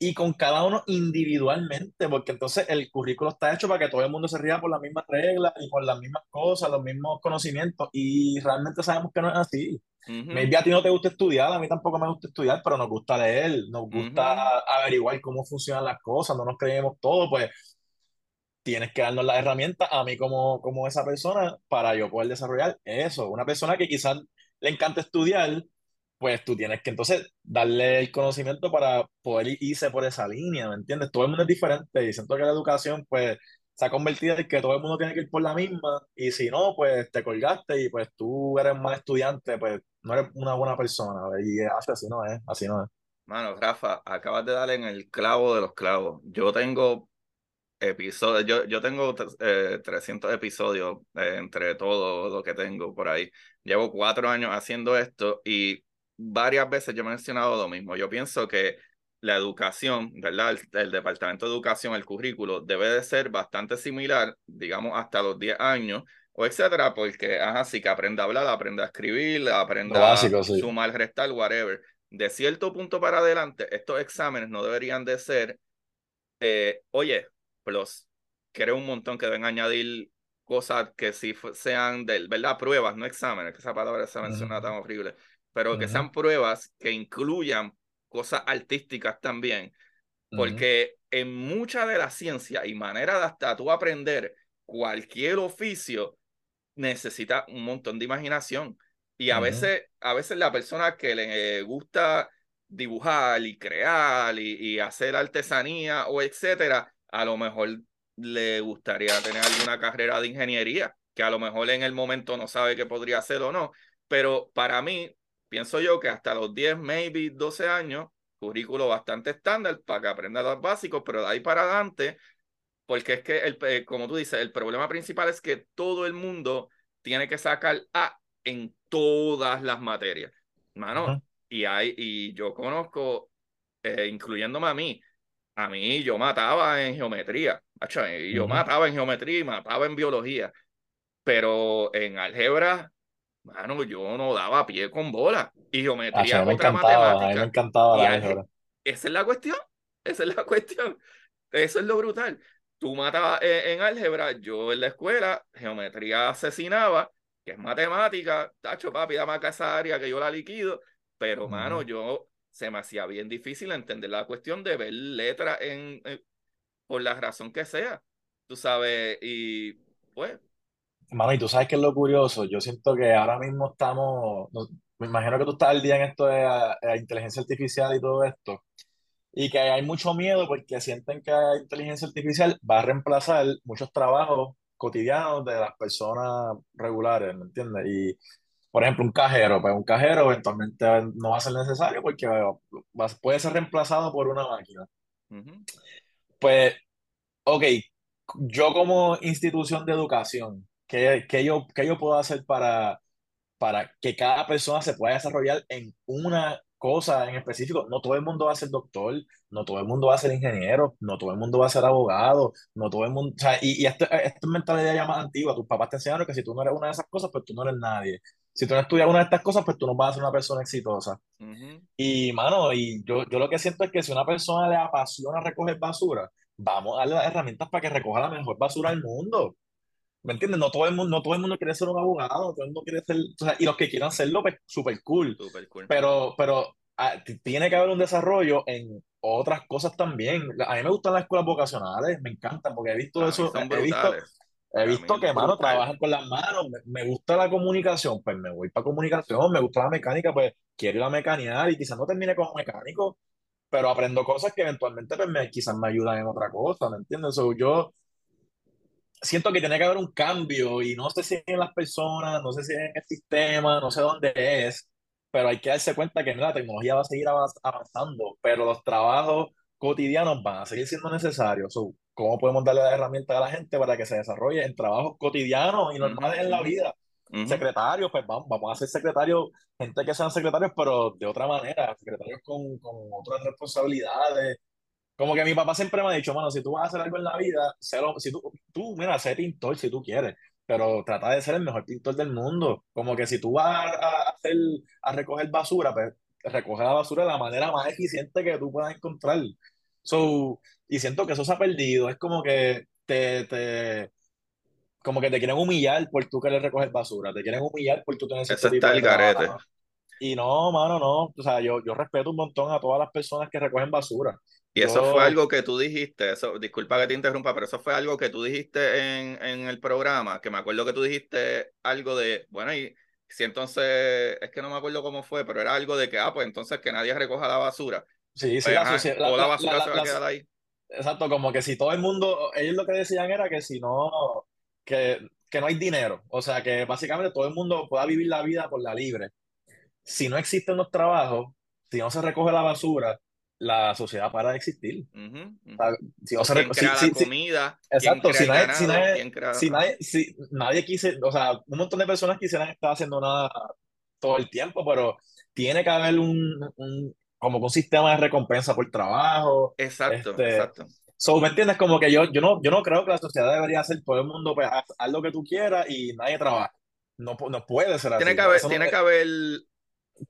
Y con cada uno individualmente, porque entonces el currículo está hecho para que todo el mundo se ría por las mismas reglas y por las mismas cosas, los mismos conocimientos, y realmente sabemos que no es así. Maybe a ti no te gusta estudiar, a mí tampoco me gusta estudiar, pero nos gusta leer, nos gusta averiguar cómo funcionan las cosas, no nos creemos todo, pues tienes que darnos las herramientas a mí como, como esa persona para yo poder desarrollar eso. Una persona que quizás le encanta estudiar, pues tú tienes que entonces darle el conocimiento para poder irse por esa línea, ¿me entiendes? Todo el mundo es diferente y siento que la educación pues se ha convertido en que todo el mundo tiene que ir por la misma y si no, pues te colgaste y pues tú eres mal estudiante, pues no eres una buena persona y así no es, así no es. Mano, Rafa, acabas de dar en el clavo de los clavos. Yo tengo episodios, yo, yo tengo 300 eh, episodios eh, entre todo lo que tengo por ahí. Llevo cuatro años haciendo esto y varias veces yo he mencionado lo mismo. Yo pienso que la educación, ¿verdad? El, departamento de educación, el currículo, debe de ser bastante similar, digamos, hasta los 10 años, o etcétera, porque, ajá, sí que aprenda a hablar, aprenda a escribir, aprenda a sumar, restar, whatever. De cierto punto para adelante, estos exámenes no deberían de ser, eh, oye, plus, creo un montón que deben añadir cosas que sí sean, de, ¿verdad? Pruebas, no exámenes, que esa palabra se menciona tan horrible pero que sean pruebas que incluyan cosas artísticas también, porque en mucha de la ciencia y manera de hasta tú aprender cualquier oficio necesita un montón de imaginación. Y a veces a veces la persona que le gusta dibujar y crear y, y hacer artesanía o etcétera, a lo mejor le gustaría tener alguna carrera de ingeniería, que a lo mejor en el momento no sabe qué podría hacer o no, pero para mí pienso yo que hasta los 10, maybe 12 años, currículo bastante estándar para que aprenda los básicos, pero de ahí para adelante, porque es que, el, eh, como tú dices, el problema principal es que todo el mundo tiene que sacar A en todas las materias. Mano, y, hay, y yo conozco, eh, incluyéndome a mí, a mí yo mataba en geometría, y yo mataba en geometría y mataba en biología, pero en álgebra mano, yo no daba pie con bola. Y geometría es otra matemática. A mí me encantaba la álgebra. Esa es la cuestión. Esa es la cuestión. Eso es lo brutal. Tú matabas en, álgebra, yo en la escuela, geometría asesinaba, que es matemática, tacho, papi, dame acá esa área que yo la liquido. Pero, mano, yo se me hacía bien difícil entender la cuestión de ver letras en, por la razón que sea. Tú sabes, y pues y tú sabes qué es lo curioso. Yo siento que ahora mismo estamos. me imagino que tú estás al día en esto de la, inteligencia artificial y todo esto. Y que hay mucho miedo porque sienten que la inteligencia artificial va a reemplazar muchos trabajos cotidianos de las personas regulares, ¿me entiendes? Y, por ejemplo, un cajero, pues un cajero eventualmente no va a ser necesario porque puede ser reemplazado por una máquina. Pues, ok, yo como institución de educación, ¿Qué, qué yo, qué yo puedo hacer para, para que cada persona se pueda desarrollar en una cosa en específico? No todo el mundo va a ser doctor, no todo el mundo va a ser ingeniero, no todo el mundo va a ser abogado, no todo el mundo... O sea, y, y esto, esto es mentalidad ya más antigua. Tus papás te enseñaron que si tú no eres una de esas cosas, pues tú no eres nadie. Si tú no estudias una de estas cosas, pues tú no vas a ser una persona exitosa. Y, mano, y yo, yo lo que siento es que si una persona le apasiona recoger basura, vamos a darle las herramientas para que recoja la mejor basura del mundo. ¿Me entiendes? No todo el mundo, no todo el mundo quiere ser un abogado, todo el mundo quiere ser, o sea, y los que quieran serlo, pues súper cool. Super cool. Pero, pero ah, tiene que haber un desarrollo en otras cosas también. A mí me gustan las escuelas vocacionales, me encantan, porque he visto eso, he visto, he visto que, mano, trabajan con las manos, me, gusta la comunicación, pues me voy para comunicación, me gusta la mecánica, pues quiero ir a mecanear y quizás no termine como mecánico, pero aprendo cosas que eventualmente pues me, quizás me ayudan en otra cosa, ¿me entiendes? So, yo siento que tiene que haber un cambio y no sé si en las personas, no sé si en el sistema, no sé dónde es, pero hay que darse cuenta que la tecnología va a seguir avanzando, pero los trabajos cotidianos van a seguir siendo necesarios. ¿Cómo podemos darle la herramienta a la gente para que se desarrolle en trabajos cotidianos y normales en la vida? Secretarios, pues vamos, vamos a ser secretarios, gente que sean secretarios, pero de otra manera, secretarios con, con otras responsabilidades, como que mi papá siempre me ha dicho, mano, si tú vas a hacer algo en la vida, si tú, tú, mira, sé pintor si tú quieres, pero trata de ser el mejor pintor del mundo. Como que si tú vas a, hacer, a recoger basura, pues recoge la basura de la manera más eficiente que tú puedas encontrar. So, y siento que eso se ha perdido. Es como que te, te, como que te quieren humillar por tú querer recoger basura, te quieren humillar por tú tener ese Eso está el garete. Y no, mano, no. O sea, yo, yo respeto un montón a todas las personas que recogen basura. Y eso fue algo que tú dijiste, eso, disculpa que te interrumpa, pero eso fue algo que tú dijiste en, en el programa, que me acuerdo que tú dijiste algo de, bueno, y si entonces, es que no me acuerdo cómo fue, pero era algo de que, ah, pues entonces que nadie recoja la basura. Sí, sí, pues, la, la, la, basura se va a quedar ahí. Exacto, como que si todo el mundo, ellos lo que decían era que si no, que, que no hay dinero, o sea, que básicamente todo el mundo pueda vivir la vida por la libre. Si no existen los trabajos, si no se recoge la basura, la sociedad para de existir. Si no se si, comida, exacto, si nadie, si nadie, si nadie, si nadie quise, o sea, un montón de personas quisieran estar haciendo nada todo el tiempo, pero tiene que haber un, un como un sistema de recompensa por trabajo. Exacto, este, exacto. So, ¿me entiendes? Como que yo, yo, no, yo no creo que la sociedad debería hacer todo el mundo, pues, haz, lo que tú quieras y nadie trabaja. No, no puede ser tiene así. Que haber, tiene que haber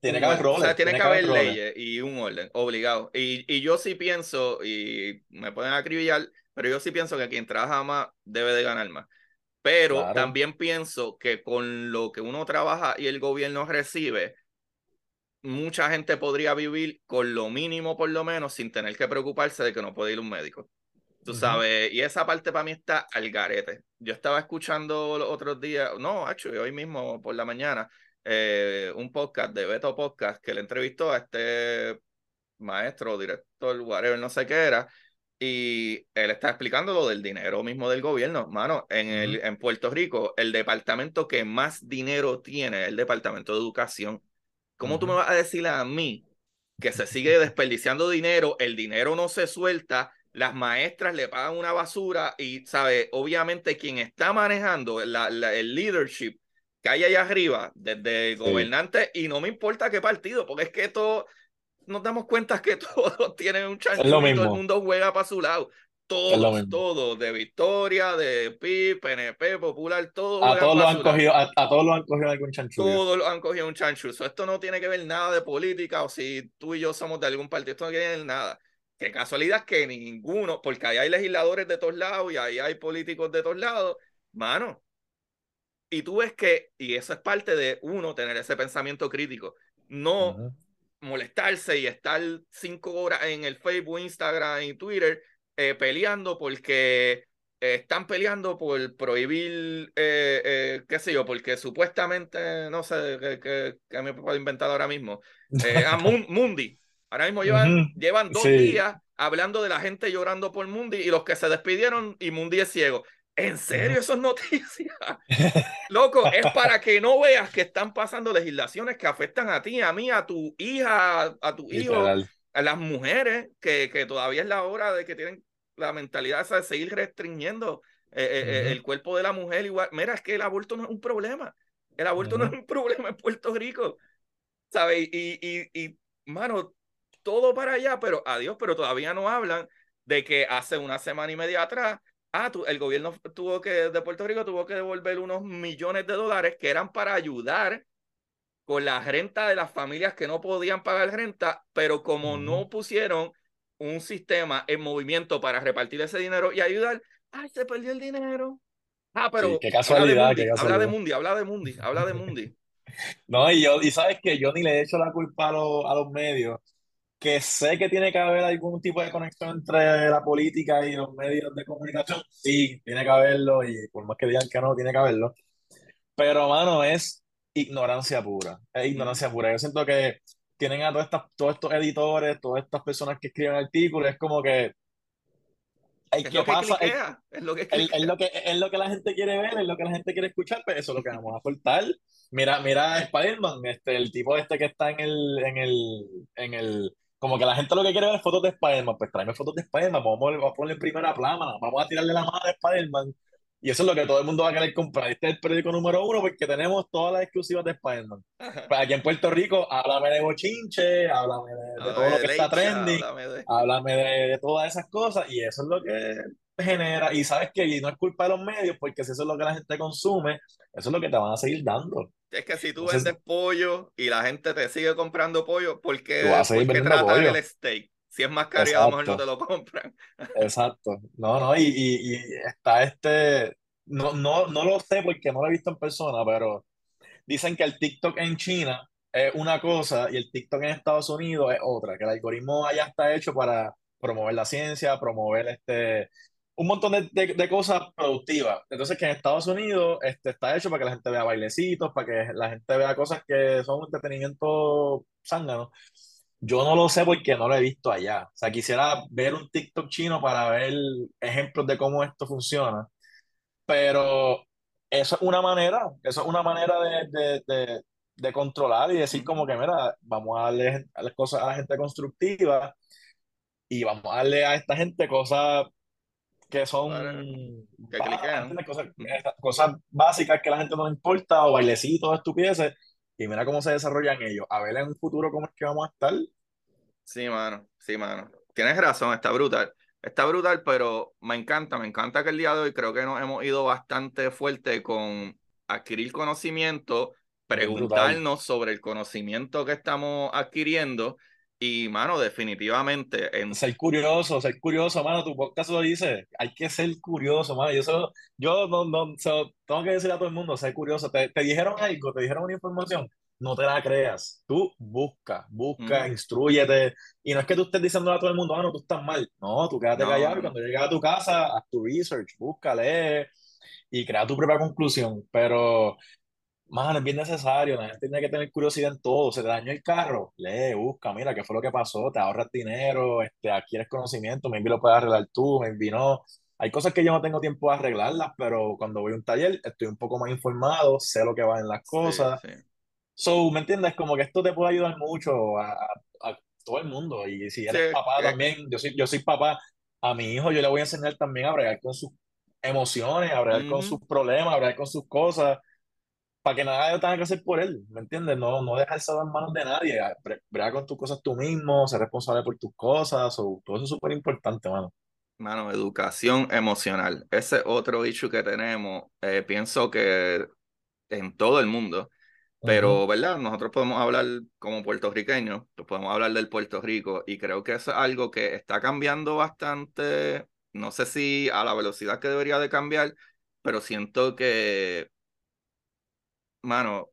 tiene que haber roles. O sea, tiene, que, haber, leyes y un orden, obligado. Y, y yo sí pienso, y me pueden acribillar, pero yo sí pienso que quien trabaja más debe de ganar más. Pero también pienso que con lo que uno trabaja y el gobierno recibe, mucha gente podría vivir con lo mínimo por lo menos sin tener que preocuparse de que no puede ir un médico. Tú sabes, y esa parte para mí está al garete. Yo estaba escuchando los otros días, no, hecho, hoy mismo por la mañana, eh, un podcast de Beto Podcast que le entrevistó a este maestro, director, whatever, no sé qué era, y él está explicando lo del dinero mismo del gobierno. Mano, en, el, en Puerto Rico, el departamento que más dinero tiene es el departamento de educación. ¿Cómo tú me vas a decir a mí que se sigue desperdiciando dinero, el dinero no se suelta, las maestras le pagan una basura y, ¿sabe? Obviamente quien está manejando la, el leadership que hay allá arriba, desde gobernante, y no me importa qué partido, porque es que todo, nos damos cuenta que todos tienen un chanchito y todo el mundo juega para su lado. Todos, todos, de Victoria, de PIB, PNP, Popular, todos. A todos, los han cogido, a, todos los han cogido algún chanchullo. Todos los han cogido un chanchuzo. Esto no tiene que ver nada de política o si tú y yo somos de algún partido, esto no tiene que ver nada. Qué casualidad que ninguno, porque ahí hay legisladores de todos lados y ahí hay políticos de todos lados. Mano, y tú ves que, y eso es parte de uno, tener ese pensamiento crítico. No molestarse y estar cinco horas en el Facebook, Instagram y Twitter eh, peleando porque eh, están peleando por prohibir, eh, qué sé yo, porque supuestamente, no sé, qué me puedo inventar ahora mismo, a Mundi. Ahora mismo llevan, llevan dos días hablando de la gente llorando por Mundi y los que se despidieron y Mundi es ciego. ¿En serio eso es noticia? Loco, es para que no veas que están pasando legislaciones que afectan a ti, a mí, a tu hija, a tu hijo, a las mujeres, que, que todavía es la hora de que tienen la mentalidad esa de seguir restringiendo eh, eh, eh, el cuerpo de la mujer. Igual, mira, es que el aborto no es un problema. El aborto no es un problema en Puerto Rico. ¿Sabes? Y, y, y, mano, todo para allá, pero adiós, pero todavía no hablan de que hace una semana y media atrás, ah, el gobierno tuvo que, de Puerto Rico tuvo que devolver unos millones de dólares que eran para ayudar con la renta de las familias que no podían pagar renta, pero como no pusieron un sistema en movimiento para repartir ese dinero y ayudar. ¡Ay, se perdió el dinero! Ah, pero. qué casualidad, habla de Mundi, habla de Mundi, habla de Mundi. no, y yo, y sabes que yo ni le he hecho la culpa a, a los medios, que sé que tiene que haber algún tipo de conexión entre la política y los medios de comunicación. Sí, tiene que haberlo, y por más que digan que no, tiene que haberlo. Pero, mano, es ignorancia pura. Es ignorancia pura. Yo siento que tienen a todas estas, todos estos editores, todas estas personas que escriben artículos, es como que es lo que pasa, es, lo que es, lo que es lo que la gente quiere ver, es lo que la gente quiere escuchar, pero pues eso es lo que vamos a soltar. Mira, mira Spider-Man, este, el tipo este que está en el, en el, en el, como que la gente lo que quiere ver es fotos de Spider-Man, pues tráeme fotos de Spider-Man, vamos a ponerle en primera plana, vamos a tirarle la mano a Spider-Man y eso es lo que todo el mundo va a querer comprar. Este es el periódico número uno porque tenemos todas las exclusivas de Spider-Man. Pues aquí en Puerto Rico, háblame de bochinche, háblame de, todo lo que está trending, háblame, de... todas esas cosas. Y eso es lo que genera. Y sabes que y no es culpa de los medios, porque si eso es lo que la gente consume, eso es lo que te van a seguir dando. Es que si tú vendes pollo y la gente te sigue comprando pollo, ¿por qué, ¿por el steak? Si es más caro, a lo mejor no te lo compran. Exacto. No, no, y, y, está este. No, no, no lo sé porque no lo he visto en persona, pero dicen que el TikTok en China es una cosa y el TikTok en Estados Unidos es otra, que el algoritmo allá está hecho para promover la ciencia, promover este, un montón de, de, cosas productivas. Entonces, que en Estados Unidos este, está hecho para que la gente vea bailecitos, para que la gente vea cosas que son entretenimiento zángano. Yo no lo sé porque no lo he visto allá. O sea, quisiera ver un TikTok chino para ver ejemplos de cómo esto funciona. Pero eso es una manera, eso es una manera de, de, de, controlar y decir como que, mira, vamos a darle a las cosas a la gente constructiva y vamos a darle a esta gente cosas que son cosas, cosas, básicas que a la gente no le importa o bailecitos, estupideces y mira cómo se desarrollan ellos. A ver en un futuro cómo es que vamos a estar. Sí, mano, sí, mano. Tienes razón, está brutal. Está brutal, pero me encanta, me encanta que el día de hoy creo que nos hemos ido bastante fuerte con adquirir conocimiento, preguntarnos sobre el conocimiento que estamos adquiriendo y, mano, definitivamente. En... Ser curioso, ser curioso, mano. Tu podcast lo dice. Hay que ser curioso, mano. Yo, solo, yo no, no, tengo que decirle a todo el mundo, ser curioso. Te, te, dijeron algo, te dijeron una información, no te la creas. Tú busca, busca, instruyete. Y no es que tú estés diciendo a todo el mundo, ah, no, tú estás mal. No, tú quédate callado y cuando llegues a tu casa, haz tu research, busca, lee y crea tu propia conclusión. Pero Mano, es bien necesario, la gente tiene que tener curiosidad en todo. Se te dañó el carro, lee, busca, mira qué fue lo que pasó, te ahorras dinero, este, adquieres conocimiento, maybe lo puedes arreglar tú, maybe no. Hay cosas que yo no tengo tiempo de arreglarlas, pero cuando voy a un taller estoy un poco más informado, sé lo que va en las cosas. So, ¿me entiendes? Como que esto te puede ayudar mucho a, todo el mundo. Y si eres papá también, yo soy, yo soy papá, a mi hijo yo le voy a enseñar también a bregar con sus emociones, a bregar con sus problemas, a bregar con sus cosas, para que nada tenga que hacer por él, ¿me entiendes? No, no dejarse en manos de nadie, bregar con tus cosas tú mismo, ser responsable por tus cosas, o, todo eso es súper importante, mano. Mano, educación emocional. Ese otro issue que tenemos, eh, pienso que en todo el mundo, pero, ¿verdad? Nosotros podemos hablar como puertorriqueños, podemos hablar del Puerto Rico y creo que es algo que está cambiando bastante, no sé si a la velocidad que debería de cambiar, pero siento que, mano,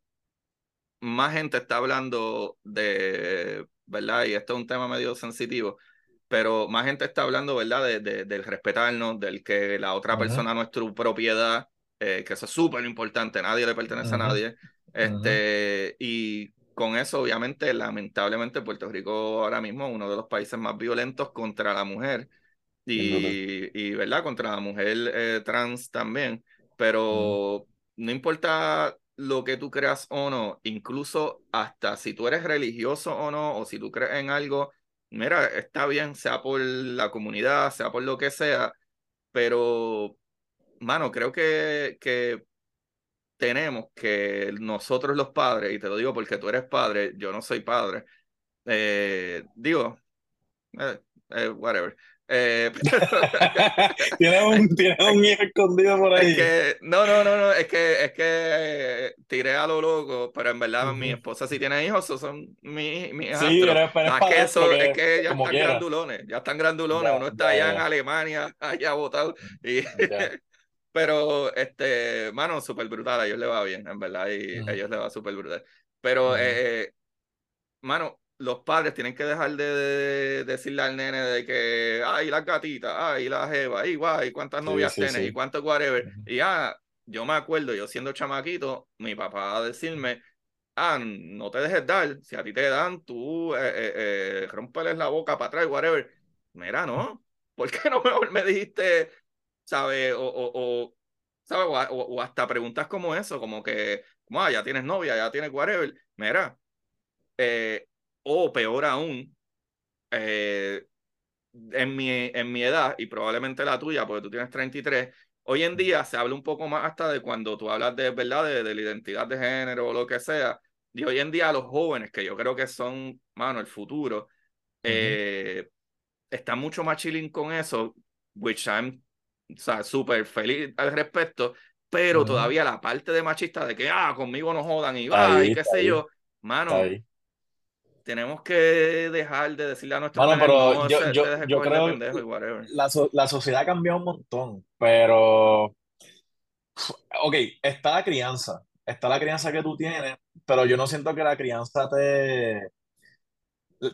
más gente está hablando de, ¿verdad? Y esto es un tema medio sensitivo, pero más gente está hablando, ¿verdad? De, del respetarnos, del que la otra persona no es tu propiedad, eh, que eso es súper importante, nadie le pertenece a nadie. Este, Y con eso, obviamente, lamentablemente, Puerto Rico ahora mismo es uno de los países más violentos contra la mujer y, y ¿verdad? Contra la mujer eh, trans también. Pero no importa lo que tú creas o no, incluso hasta si tú eres religioso o no, o si tú crees en algo, mira, está bien, sea por la comunidad, sea por lo que sea, pero, mano, creo que, que tenemos que nosotros los padres, y te lo digo porque tú eres padre, yo no soy padre, eh, digo, eh, eh, whatever. tiene un, un hijo escondido por ahí. no, no, no, no, es que, es que tiré a lo loco, pero en verdad mi esposa sí tiene hijos, son mis mi Sí, pero, es, que es que ya están grandulones, ya están grandulones, uno está allá en Alemania, allá votado, y Pero, este, mano, súper brutal, a ellos le va bien, en verdad, y a ellos le va súper brutal. Pero, eh, mano, los padres tienen que dejar de, decirle al nene de que, ay, las gatitas, ay, la jeva, ay, guay, cuántas novias tienes y cuántos whatever. Y ah, yo me acuerdo, yo siendo chamaquito, mi papá a decirme, ah, no te dejes dar, si a ti te dan, tú eh, eh, eh la boca para atrás, whatever. Mira, no, ¿por qué no mejor me dijiste, ¿sabes? O, o, o, ¿sabes? O, hasta preguntas como eso, como que, ah, ya tienes novia, ya tienes whatever. Mira, eh, o peor aún, eh, en, mi, en mi edad y probablemente la tuya, porque tú tienes 33, hoy en día se habla un poco más hasta de cuando tú hablas de, ¿verdad? De, la identidad de género o lo que sea. Y hoy en día los jóvenes, que yo creo que son, mano, el futuro, eh, están mucho más chilling con eso, which I'm o sea, súper feliz al respecto, pero todavía la parte de machista de que, ah, conmigo no jodan y va, y qué sé yo, mano, tenemos que dejar de decirle a nuestros bueno, pero yo, yo, yo creo la, la sociedad ha cambiado un montón, pero, ok, está la crianza, está la crianza que tú tienes, pero yo no siento que la crianza te,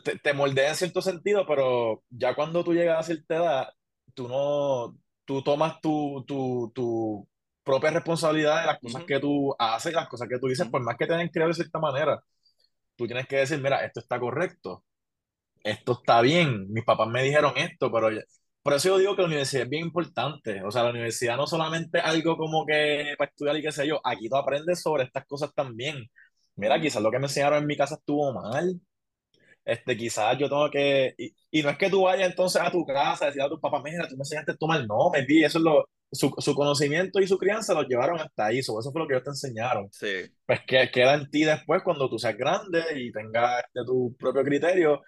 te, te moldea en cierto sentido, pero ya cuando tú llegas a cierta edad, tú no, tú tomas tu, tu, tu propia responsabilidad de las cosas que tú haces, las cosas que tú dices, por más que te hayan creado de cierta manera, tú tienes que decir, mira, esto está correcto, esto está bien, mis papás me dijeron esto, pero por eso yo digo que la universidad es bien importante, o sea, la universidad no solamente algo como que para estudiar y qué sé yo, aquí tú aprendes sobre estas cosas también. Mira, quizás lo que me enseñaron en mi casa estuvo mal, este, quizás yo tengo que, y, no es que tú vayas entonces a tu casa a decir a tu papá, mira, tú me enseñaste a tomar, no, me di, eso es lo, su, su, conocimiento y su crianza los llevaron hasta ahí, eso fue lo que ellos te enseñaron. Sí. Pues que queda en ti después cuando tú seas grande y tengas este, tu propio criterio,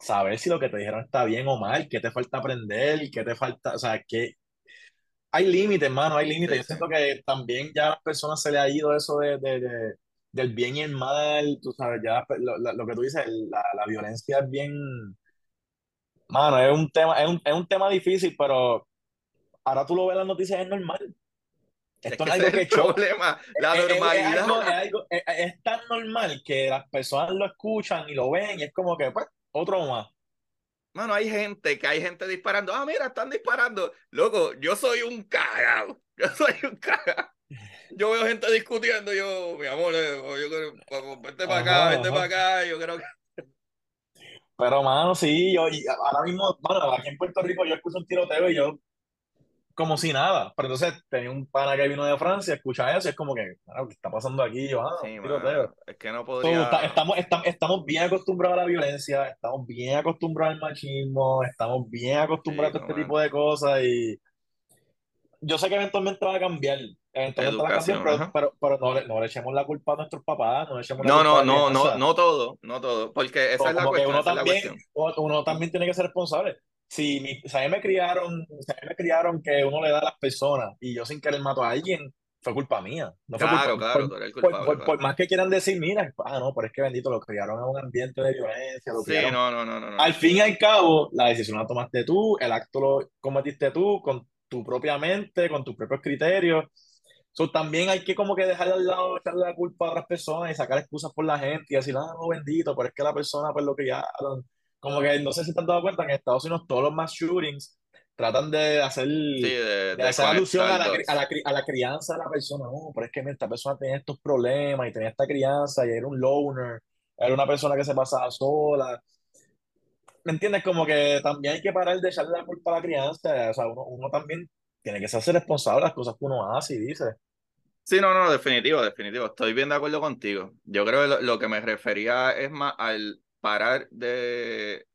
saber si lo que te dijeron está bien o mal, qué te falta aprender, qué te falta, o sea, que hay límites, hermano, hay límites. Yo siento que también ya a las personas se le ha ido eso de, de del bien y el mal, tú sabes, ya pues, lo, lo que tú dices, la, la, violencia es bien, mano, es un tema, es un, es un tema difícil, pero ahora tú lo ves en las noticias, es normal. Esto es, algo que problema, la normalidad. Es, tan normal que las personas lo escuchan y lo ven y es como que, pues, otro más. Mano, hay gente, que hay gente disparando. Ah, mira, están disparando. Loco, yo soy un cagado. Yo soy un cagado yo veo gente discutiendo, yo, mi amor, eh, yo vente para acá, vente para acá, yo creo que... Pero, mano, sí, yo, y ahora mismo, bueno, aquí en Puerto Rico yo escucho un tiroteo y yo, como si nada. Pero entonces tenía un pana que vino de Francia, escucha eso y es como que, ¿qué está pasando aquí? Yo, ah, Sí, mano, es que no podría. Está- estamos, estamos, estamos bien acostumbrados a la violencia, estamos bien acostumbrados al machismo, estamos bien acostumbrados Sí, a este no, tipo de cosas y yo sé que eventualmente va a cambiar, eventualmente va a cambiar, pero, pero, pero no, le, no le echemos la culpa a nuestros papás, no le echemos la No, culpa no, a no, no, no todo, no todo, porque esa es la cuestión, uno esa es la también, cuestión. uno también tiene que ser responsable. Si, mi, si a mí me criaron, si a mí me criaron que uno le da a las personas y yo sin querer mato a alguien, fue culpa mía. No fue Claro, culpa, claro, por, tú eres por, culpable, por, claro. por más que quieran decir, mira, ah, no, pero es que bendito, lo criaron en un ambiente de violencia, lo Sí, criaron. no, no, no, no, no. Al fin y al cabo, la decisión la tomaste tú, el acto lo cometiste tú, con tu propia mente, con tus propios criterios. So, también hay que como que dejar al lado, echarle la culpa a otras personas y sacar excusas por la gente y decir, ah, no, bendito, pero es que la persona, pues lo que ya, como que no sé si te has dado cuenta, en Estados Unidos todos los mass shootings tratan de hacer, Sí, de, de hacer alusión a la, a, la, a la crianza de la persona. No, pero es que mira, esta persona tenía estos problemas y tenía esta crianza y era un loner, era una persona que se pasaba sola. ¿Me entiendes? Como que también hay que parar de echarle la culpa a la crianza. O sea, uno, uno también tiene que ser responsable de las cosas que uno hace y dice. Sí, no, no, definitivo, definitivo. Estoy bien de acuerdo contigo. Yo creo que lo, lo que me refería es más al parar de,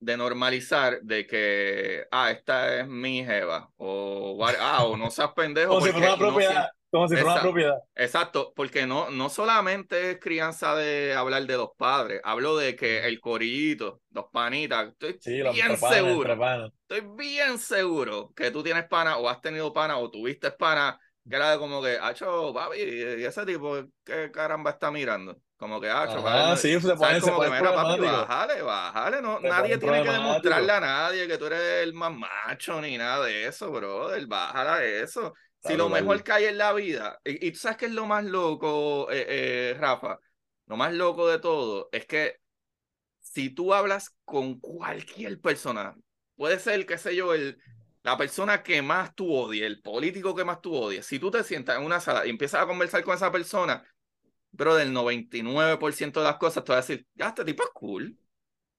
de normalizar de que, ah, esta es mi jeva, o, ah, o no seas pendejo Como si fuera una no propiedad. siempre- Como si fuera una propiedad. Exacto, porque no, no solamente es crianza de hablar de los padres, hablo de que el corillito, los panitas, estoy Sí, bien seguro, estoy bien seguro que tú tienes pana o has tenido pana o tuviste pana que era como que, acho, papi, y ese tipo, ¿qué caramba está mirando? Como que, acho, Ajá, papi, sí, se pone, se Como que, mira, papi, bájale, bájale, no, Se nadie tiene que demostrarle a nadie que tú eres el más macho ni nada de eso, brother, bájala de eso. Si lo mejor que hay en la vida, y, y tú sabes que es lo más loco, eh, eh, Rafa, lo más loco de todo es que si tú hablas con cualquier persona, puede ser, qué sé yo, el, la persona que más tú odies, el político que más tú odies, si tú te sientas en una sala y empiezas a conversar con esa persona, pero del 99% de las cosas, tú vas a decir, ya, este tipo es cool.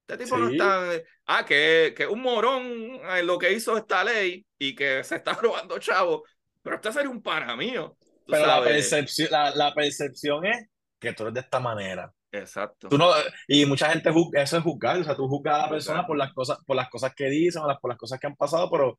Este tipo no Sí. está. Ah, que, que un morón en lo que hizo esta ley y que se está robando chavo. Pero este sería un pana mío. Pero la percepción, la, la percepción es que tú eres de esta manera. Exacto. Tú no, y mucha gente eso es juzgar, o sea, tú juzgas a la persona por las cosas, por las cosas que dicen, o las- por las cosas que han pasado, pero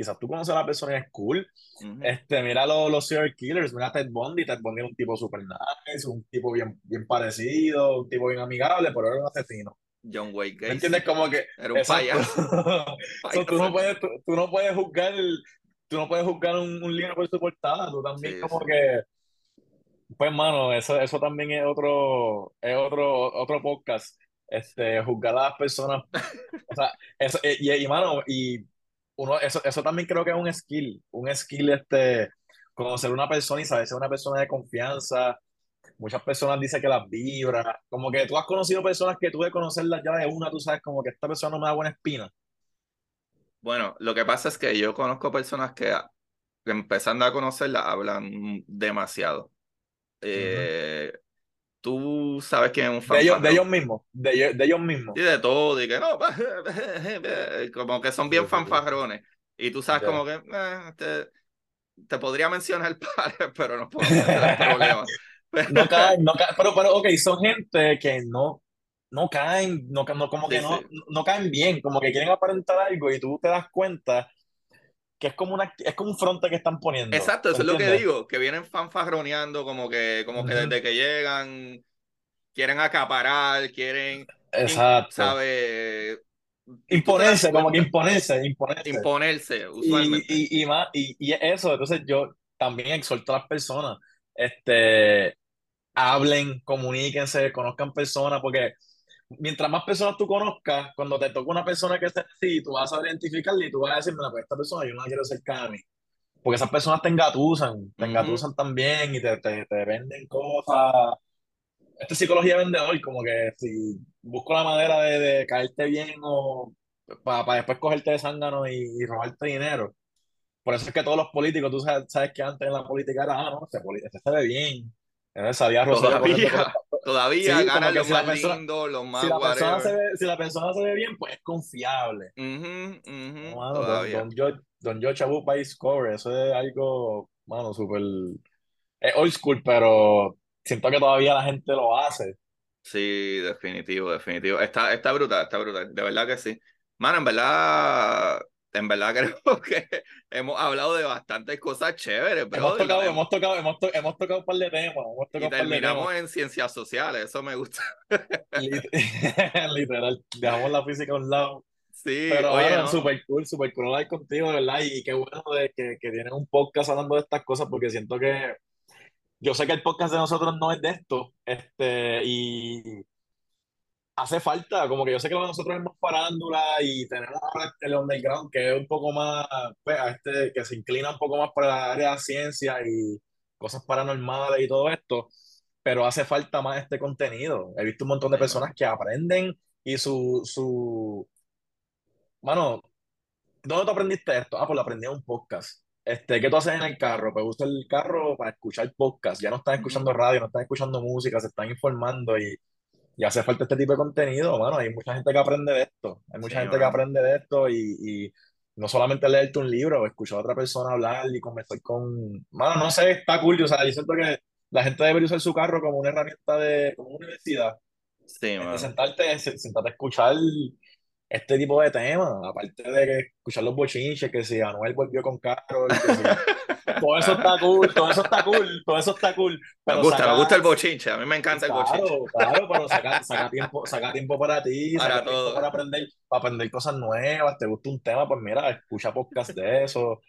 quizás tú conoces a la persona y es cool. Ujú. Este, mira los, los serial killers, mira a Ted Bundy, Ted Bundy era un tipo super nice, un tipo bien, bien parecido, un tipo bien amigable, pero era un asesino. John Wayne ¿Me Gacy. entiendes? Como que, Era un payaso. So, tú, no puedes, tú, tú no puedes juzgar, tú no puedes juzgar un, un libro por su portada, tú también Sí, como sí. que, pues mano, eso, eso también es otro, es otro, otro podcast, este, juzgar a las personas, o sea, eso, eh, y, y mano, y uno, eso, eso también creo que es un skill, un skill, este, conocer una persona y saber ser una persona de confianza, muchas personas dicen que las vibra, como que tú has conocido personas que tú de conocerlas ya de una, tú sabes como que esta persona no me da buena espina. Bueno, lo que pasa es que yo conozco personas que, que empezando a conocerla hablan demasiado. Eh, Tú sabes quién es un De ellos, de ellos mismos, de, ellos- de ellos mismos. Y de todo, y que no, como que son bien fanfarrones. Y tú sabes Ya. como que eh, te, te podría mencionar padres, pero no puedo meter problemas. No caen, no caen, pero, pero, ok, son gente que no, no caen, no, como que no, sí. no caen bien, como que quieren aparentar algo y tú te das cuenta que es como una, es como un fronte que están poniendo. Exacto, eso ¿me es lo que digo, que vienen fanfarroneando como que, como que desde que llegan quieren acaparar, quieren, Exacto. ¿sabes? Y Imponerse, como que imponerse, imponerse. imponerse, Y, usualmente. y, y, más, y, y eso, entonces yo también exhorto a las personas, este, hablen, comuníquense, conozcan personas, porque mientras más personas tú conozcas, cuando te toca una persona que esté así, tú vas a identificarla y tú vas a decir, mira, pues esta persona yo no la quiero cerca de mí. Porque esas personas te engatusan, te engatusan también y te, te, te venden cosas. Esta es psicología vendedor, como que si busco la manera de, de caerte bien o para después cogerte de zángano y, y robarte dinero. Por eso es que todos los políticos, tú sabes, sabes que antes en la política era, ah, no, este, este se ve bien, Salía Rosario Todavía, todavía Sí, que los si más persona- lindos, los más si la, se ve, si la persona se ve bien, pues es confiable. Ujú, No, mano, don, todavía. don George, don George Abupa y Score, eso es algo, mano, súper... Es old school, pero siento que todavía la gente lo hace. Sí, definitivo, definitivo. Está, está brutal, está brutal. De verdad que sí. Mano, en verdad, en verdad creo que hemos hablado de bastantes cosas chéveres, Hemos tocado, Hemos- tocado, hemos, to- hemos tocado un par de temas, hemos y tocado terminamos temas. en ciencias sociales, eso me gusta. Lit- Literal, dejamos la física a un lado. Sí, Pero oye, bueno, no. súper cool, súper cool hablar contigo, ¿verdad? Y qué bueno de que, que tienes un podcast hablando de estas cosas, porque siento que yo sé que el podcast de nosotros no es de esto, este, y hace falta, como que yo sé que nosotros es más farándula y tenemos el underground que es un poco más, pues, a este, que se inclina un poco más para la área de ciencia y cosas paranormales y todo esto, pero hace falta más este contenido. He visto un montón de personas que aprenden y su, su, mano, ¿dónde tú aprendiste esto? Ah, pues lo aprendí en un podcast. Este, ¿qué tú haces en el carro? Pues usa el carro para escuchar podcast. Ya no están escuchando radio, no están escuchando música, se están informando y, y hace falta este tipo de contenido, mano. Hay mucha gente que aprende de esto. Hay mucha Sí, gente que aprende de esto y, y no solamente leerte un libro, escuchar a otra persona hablar y conversar con... Mano, no sé, está cool. O sea, yo siento que la gente debería usar su carro como una herramienta de, como una universidad. Sí, Este, mano. sentarte, se- sentarte a escuchar este tipo de temas, aparte de que escuchar los bochinches, que si Anuel volvió con Carol, que si... Todo eso está cool, todo eso está cool, todo eso está cool, Me pero gusta, me saca, gusta el bochinche, a mí me encanta el bochinche. claro, claro, pero saca, saca tiempo, saca tiempo para ti, Para saca tiempo todo. para aprender, para aprender cosas nuevas, te gusta un tema, pues mira, escucha podcast de eso.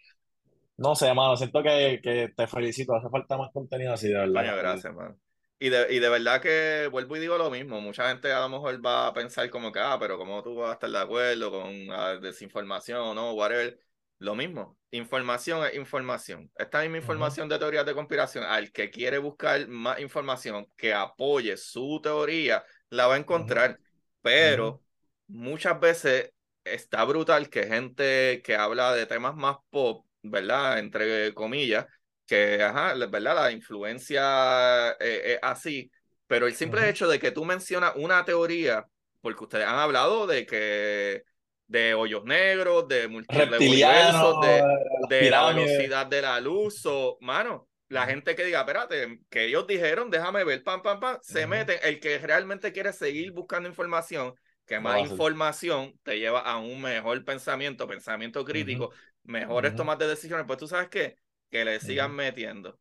No sé, mano, siento que, que te felicito, hace falta más contenido así, de verdad. Coño, gracias, man. Y de, y de verdad que vuelvo y digo lo mismo. Mucha gente a lo mejor va a pensar como que, ah, pero ¿cómo tú vas a estar de acuerdo con la desinformación o no? Whatever. Lo mismo. Información es información. Esta misma información de teorías de conspiración, al que quiere buscar más información que apoye su teoría, la va a encontrar. Pero muchas veces está brutal que gente que habla de temas más pop, ¿verdad? Entre comillas, que, ajá, ¿verdad? La influencia eh, es así, pero el simple Ujú. hecho de que tú mencionas una teoría, porque ustedes han hablado de que de hoyos negros, de múltiples universos, de, de la velocidad de la luz, o, mano, la gente que diga, espérate, que ellos dijeron, déjame ver, pam, pam, pam, se Ujú. meten, el que realmente quiere seguir buscando información, que más información te lleva a un mejor pensamiento, pensamiento crítico, mejores Ujú. tomas de decisiones, pues tú sabes qué, que le sigan metiendo.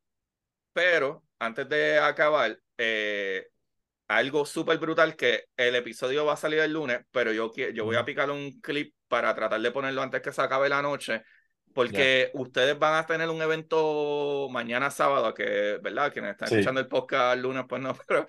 Pero antes de acabar, eh, algo súper brutal que el episodio va a salir el lunes, pero yo, yo voy a picar un clip para tratar de ponerlo antes que se acabe la noche, porque ustedes van a tener un evento mañana sábado, que, ¿verdad? Quienes están Sí. escuchando el podcast el lunes, pues no, pero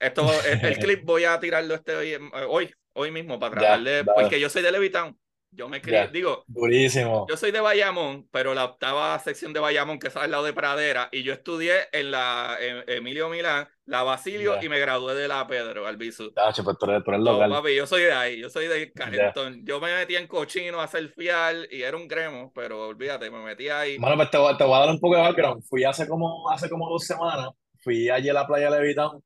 esto, el, el clip voy a tirarlo este hoy, eh, hoy, hoy mismo, para Ya, tratar de, dale. porque yo soy de Levitown, yo me crié, digo, Durísimo. yo soy de Bayamón, pero la octava sección de Bayamón, que es al lado de Pradera, y yo estudié en la en Emilio Milán, la Basilio, y me gradué de la Pedro, Albizu. Tacho, pues tú eres No, papi, yo soy de ahí, yo soy de Calentón. Yo me metí en cochino a hacer fial y era un gremo, pero olvídate, me metí ahí. Mano, pues te, voy- te voy a dar un poco de background. Fui hace como, hace como dos semanas, fui allí a la playa de Levitown.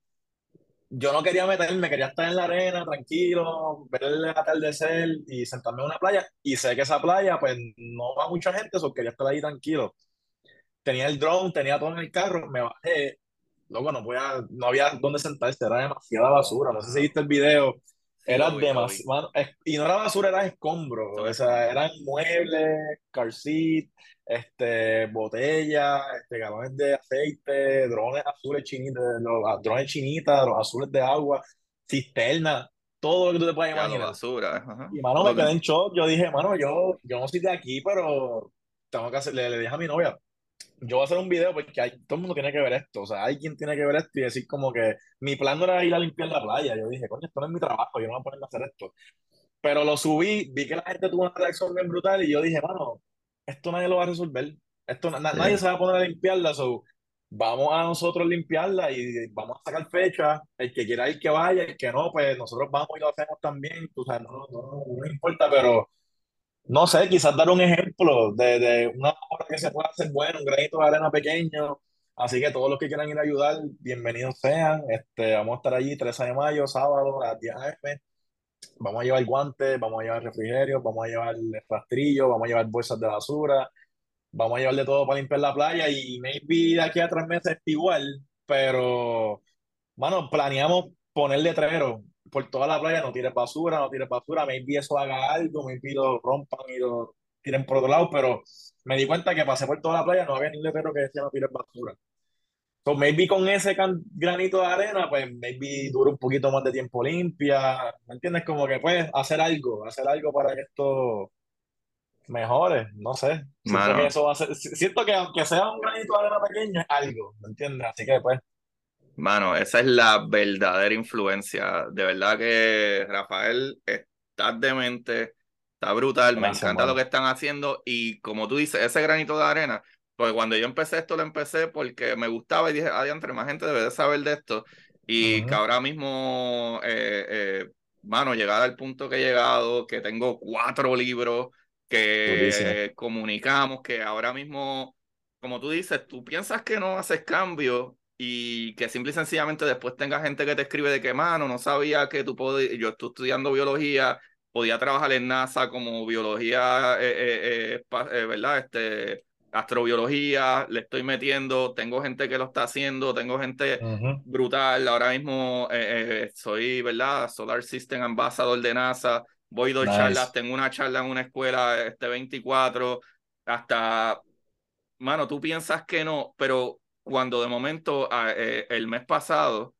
Yo no quería meterme, quería estar en la arena, tranquilo, ver el atardecer y sentarme en una playa. Y sé que esa playa, pues, no va mucha gente, so quería estar ahí tranquilo. Tenía el drone, tenía todo en el carro, me bajé. Luego no podía, no había dónde sentarse, era demasiada basura. No sé si viste el video. Era demasiado, y no era basura, era escombros, Todo o sea, eran muebles, car seat, este, botellas, este, galones de aceite, drones azules chinitas, los ah, drones chinitas, los azules de agua, cisterna, todo lo que tú te puedas Ya imaginar. basura. ajá. Y mano, me que- quedé en shock, yo dije, mano, yo, yo no soy de aquí, pero tengo que hacer, le, le dije a mi novia, yo voy a hacer un video porque hay, todo el mundo tiene que ver esto, o sea, hay quien tiene que ver esto y decir como que mi plan no era ir a limpiar la playa, yo dije, coño, esto no es mi trabajo, yo no voy a ponerme a hacer esto. Pero lo subí, vi que la gente tuvo una reacción bien brutal y yo dije, mano, esto nadie lo va a resolver, esto na- Sí. nadie se va a poner a limpiarla, so, vamos a nosotros limpiarla y vamos a sacar fecha, el que quiera ir que vaya, el que no, pues nosotros vamos y lo hacemos también, o sea, no, no, no, no importa, pero no sé, quizás dar un ejemplo de, de una obra que se pueda hacer buena, un granito de arena pequeño, Así que todos los que quieran ir a ayudar, bienvenidos sean. Este, vamos a estar allí 13 de mayo, sábado, a las 10 a.m. Vamos a llevar guantes, vamos a llevar refrigerio, vamos a llevar rastrillo, vamos a llevar bolsas de basura, vamos a llevar de todo para limpiar la playa y maybe de aquí a tres meses igual, pero, bueno, planeamos poner letrero por toda la playa, no tires basura, no tires basura, maybe eso haga algo, maybe lo rompan y lo tiren por otro lado, pero me di cuenta que pasé por toda la playa, no había ni un letrero que decía no tires basura. So maybe con ese granito de arena, pues maybe dure un poquito más de tiempo limpia, ¿me entiendes? Como que puedes hacer algo, hacer algo para que esto mejore, no sé. Siento que eso va a ser, siento que aunque sea un granito de arena pequeño, es algo, ¿me entiendes? Así que pues. Mano, esa es la verdadera influencia. De verdad que Rafael está demente, está brutal, me encanta lo que están haciendo y como tú dices, ese granito de arena porque cuando yo empecé esto, lo empecé porque me gustaba y dije, entre más gente debe de saber de esto. Y que ahora mismo, eh, eh, mano, llegar al punto que he llegado, que tengo cuatro libros, que comunicamos, que ahora mismo, como tú dices, tú piensas que no haces cambio y que simple y sencillamente después tenga gente que te escribe de que, mano, no sabía que tú podías, yo estoy estudiando biología, podía trabajar en NASA como biología, eh, ¿verdad? Este astrobiología, le estoy metiendo, tengo gente que lo está haciendo, tengo gente brutal, ahora mismo eh, eh, soy, ¿verdad? Solar System Ambassador de NASA, voy dos charlas, tengo una charla en una escuela este 24, hasta, mano, tú piensas que no, pero cuando de momento ah, eh, el mes pasado,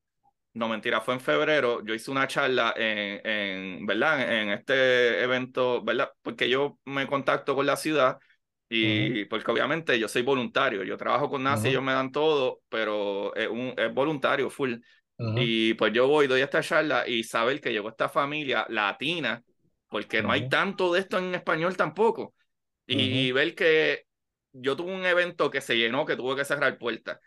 no mentira, fue en febrero, yo hice una charla en, en, ¿verdad? En este evento, ¿verdad? Porque yo me contacto con la ciudad y porque obviamente yo soy voluntario, yo trabajo con NASA y ellos me dan todo, pero es, un, es voluntario, full. Y pues yo voy, doy esta charla y saber que llegó esta familia latina, porque no hay tanto de esto en español tampoco. Y, ver que yo tuve un evento que se llenó, que tuve que cerrar puertas,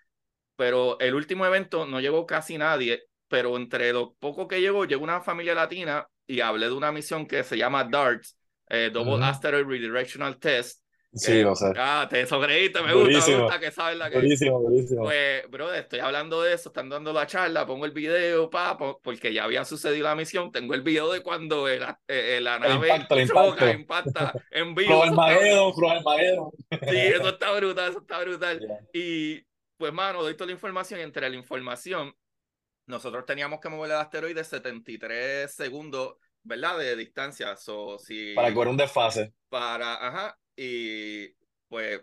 pero el último evento no llegó casi nadie, pero entre lo poco que llegó, llegó una familia latina y hablé de una misión que se llama DARTS, eh, Double Asteroid Redirectional Test, Sí, o sea. Ah, te sonreíste, me gusta, me gusta que sabes la que. Buenísimo, buenísimo. Pues, bro, estoy hablando de eso, están dando la charla, pongo el video, pa, porque ya había sucedido la misión. Tengo el video de cuando el, eh, la nave el choca, impacta en vivo. Pro Armageddon, Sí, eso está brutal, eso está brutal. Y, pues, mano, doy toda la información. Entre la información, nosotros teníamos que mover el asteroide 73 segundos, ¿verdad? De distancia. So, si, para cubrir un desfase. Para, ajá y pues,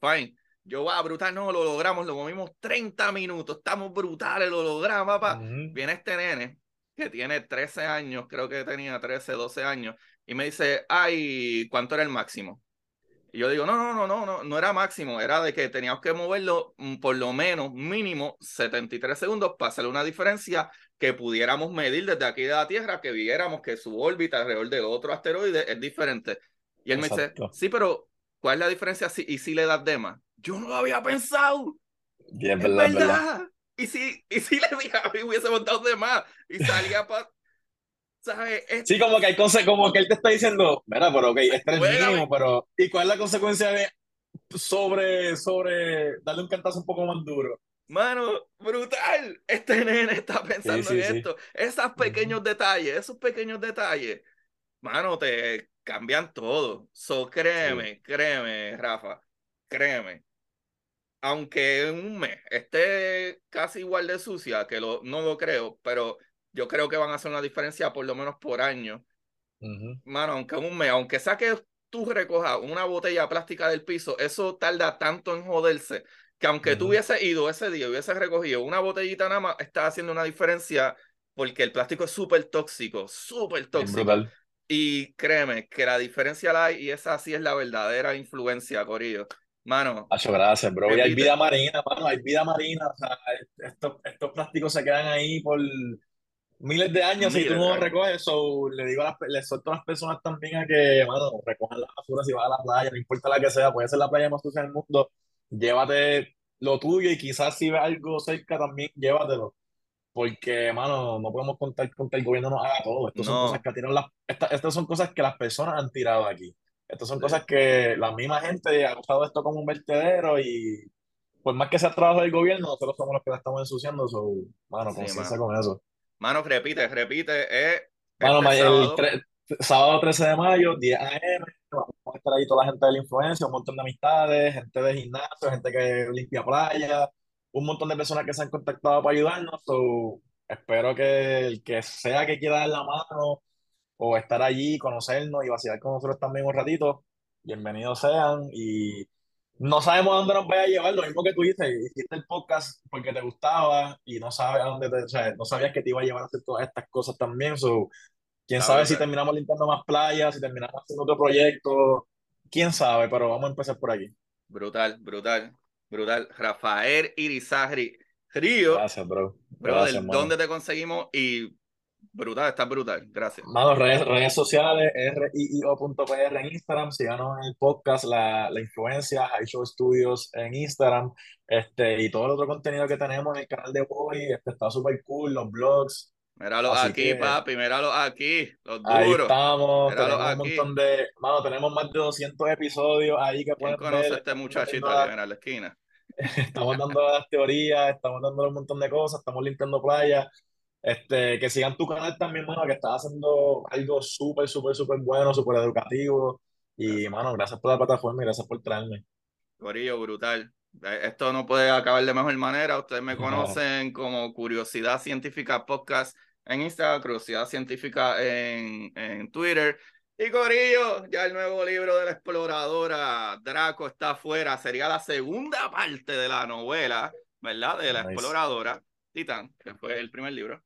fine. Yo, va, brutal, no, lo logramos, lo movimos 30 minutos, estamos brutales, lo logramos, papá. Viene este nene que tiene 13 años, creo que tenía 13, 12 años, y me dice, ay, ¿cuánto era el máximo? Y yo digo, no, no, no, no, no, no era máximo, era de que teníamos que moverlo mm, por lo menos mínimo 73 segundos para hacer una diferencia que pudiéramos medir desde aquí de la Tierra, que viéramos que su órbita alrededor de otro asteroide es diferente. Y él me dice, sí, pero ¿cuál es la diferencia si, y si le das de más? Yo no lo había pensado. Bien, es verdad, verdad. Y si, y si le dije a mí hubiese montado de más y salía para... ¿Sabes? Sí, como que hay como que él te está diciendo, mira, pero ok, este es el mínimo, pero ¿y cuál es la consecuencia de sobre, sobre darle un cantazo un poco más duro? Mano, brutal. Este nene está pensando en esto. Esos pequeños detalles, esos pequeños detalles, mano, te cambian todo. So, créeme, créeme, Rafa, créeme. Aunque en un mes esté casi igual de sucia, que lo, no lo creo, pero yo creo que van a hacer una diferencia por lo menos por año. Mano, aunque en un mes, aunque saques tú recojas una botella plástica del piso, eso tarda tanto en joderse que aunque tú hubieses ido ese día, hubieses recogido una botellita nada más, está haciendo una diferencia porque el plástico es súper tóxico, súper tóxico. Y créeme que la diferencia la hay y esa sí es la verdadera influencia, Corillo. Mano. Muchas gracias, bro. Y hay vida marina, mano, hay vida marina. O sea, estos, estos plásticos se quedan ahí por miles de años y tú no los recoges. So, le digo a las, le suelto a las personas también a que, mano, recojan la basura si vas a la playa, no importa la que sea, puede ser la playa más sucia del mundo. Llévate lo tuyo y quizás si ves algo cerca también, llévatelo porque, mano, no podemos contar con que el gobierno nos haga todo. Estas son cosas que las, estas son cosas que las personas han tirado aquí. Estas son cosas que la misma gente ha usado esto como un vertedero y por más que sea trabajo del gobierno, nosotros somos los que la estamos ensuciando, so, mano, Sí, conciencia con eso. Mano, repite, repite. Es Mano, este el sábado. tre- sábado 13 de mayo, 10 a.m., vamos a estar ahí toda la gente de la influencia, un montón de amistades, gente de gimnasio, gente que limpia playa, un montón de personas que se han contactado para ayudarnos, so, espero que el que sea que quiera dar la mano o estar allí, conocernos y vacilar con nosotros también un ratito, bienvenidos sean y no sabemos a dónde nos vaya a llevar, lo mismo que tú dices, hiciste el podcast porque te gustaba y no sabes a dónde te, o sea, no sabías que te iba a llevar a hacer todas estas cosas también, so, quién sabe si terminamos limpiando más playas, si terminamos haciendo otro proyecto, quién sabe, pero vamos a empezar por aquí. Brutal, brutal, brutal. Rafael Irizarri Río. Gracias, bro. Gracias. ¿dónde te conseguimos? Y brutal, está brutal. Gracias. Mano, redes, redes sociales, riio.pr en Instagram, síganos en el podcast, la, la influencia, High Show Studios en Instagram, este, y todo el otro contenido que tenemos en el canal de hoy, este está súper cool, los blogs, Míralo Así aquí, que- papi, míralo aquí, los ahí duros. estamos, Míralo tenemos un aquí. montón de, mano, tenemos más de 200 episodios ahí que ¿Quién pueden conoce ver, a este muchachito Mira, en la esquina. estamos dando las teorías, estamos dando un montón de cosas, estamos limpiando playas. Este, que sigan tu canal también, mano, que estás haciendo algo súper, súper, súper bueno, súper educativo. Y, mano, gracias por la plataforma y gracias por traerme. Corillo, brutal. Eh, Esto no puede acabar de mejor manera. Ustedes me conocen como Curiosidad Científica Podcast en Instagram, Curiosidad Científica en, en Twitter. Y Corillo, ya el nuevo libro de la exploradora Draco está afuera. Sería la segunda parte de la novela, ¿verdad? De la Nice. exploradora Titán, que fue el primer libro.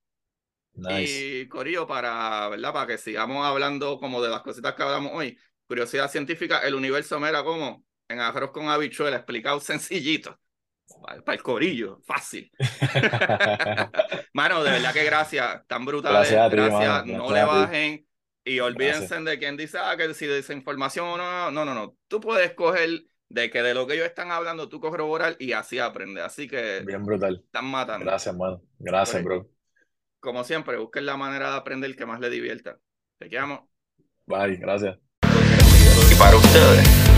Nice. Y Corillo, para, ¿verdad? Para que sigamos hablando como de las cositas que hablamos hoy. Curiosidad científica, el universo mera como en arroz con habichuela, explicado sencillito. Para, el corillo, fácil. Mano, de verdad que gracias, tan brutales. Gracias ti, gracias, no le bajen. Y olvídense de quien dice, ah, que si desinformación o no, no, no, no. Tú puedes coger de que de lo que ellos están hablando, tú corroborar y así aprender. Así que Bien brutal. están matando. Gracias, mano. Gracias, ahí. bro. Como siempre, busquen la manera de aprender que más les divierta. Te llamo. Bye, gracias. Y para ustedes,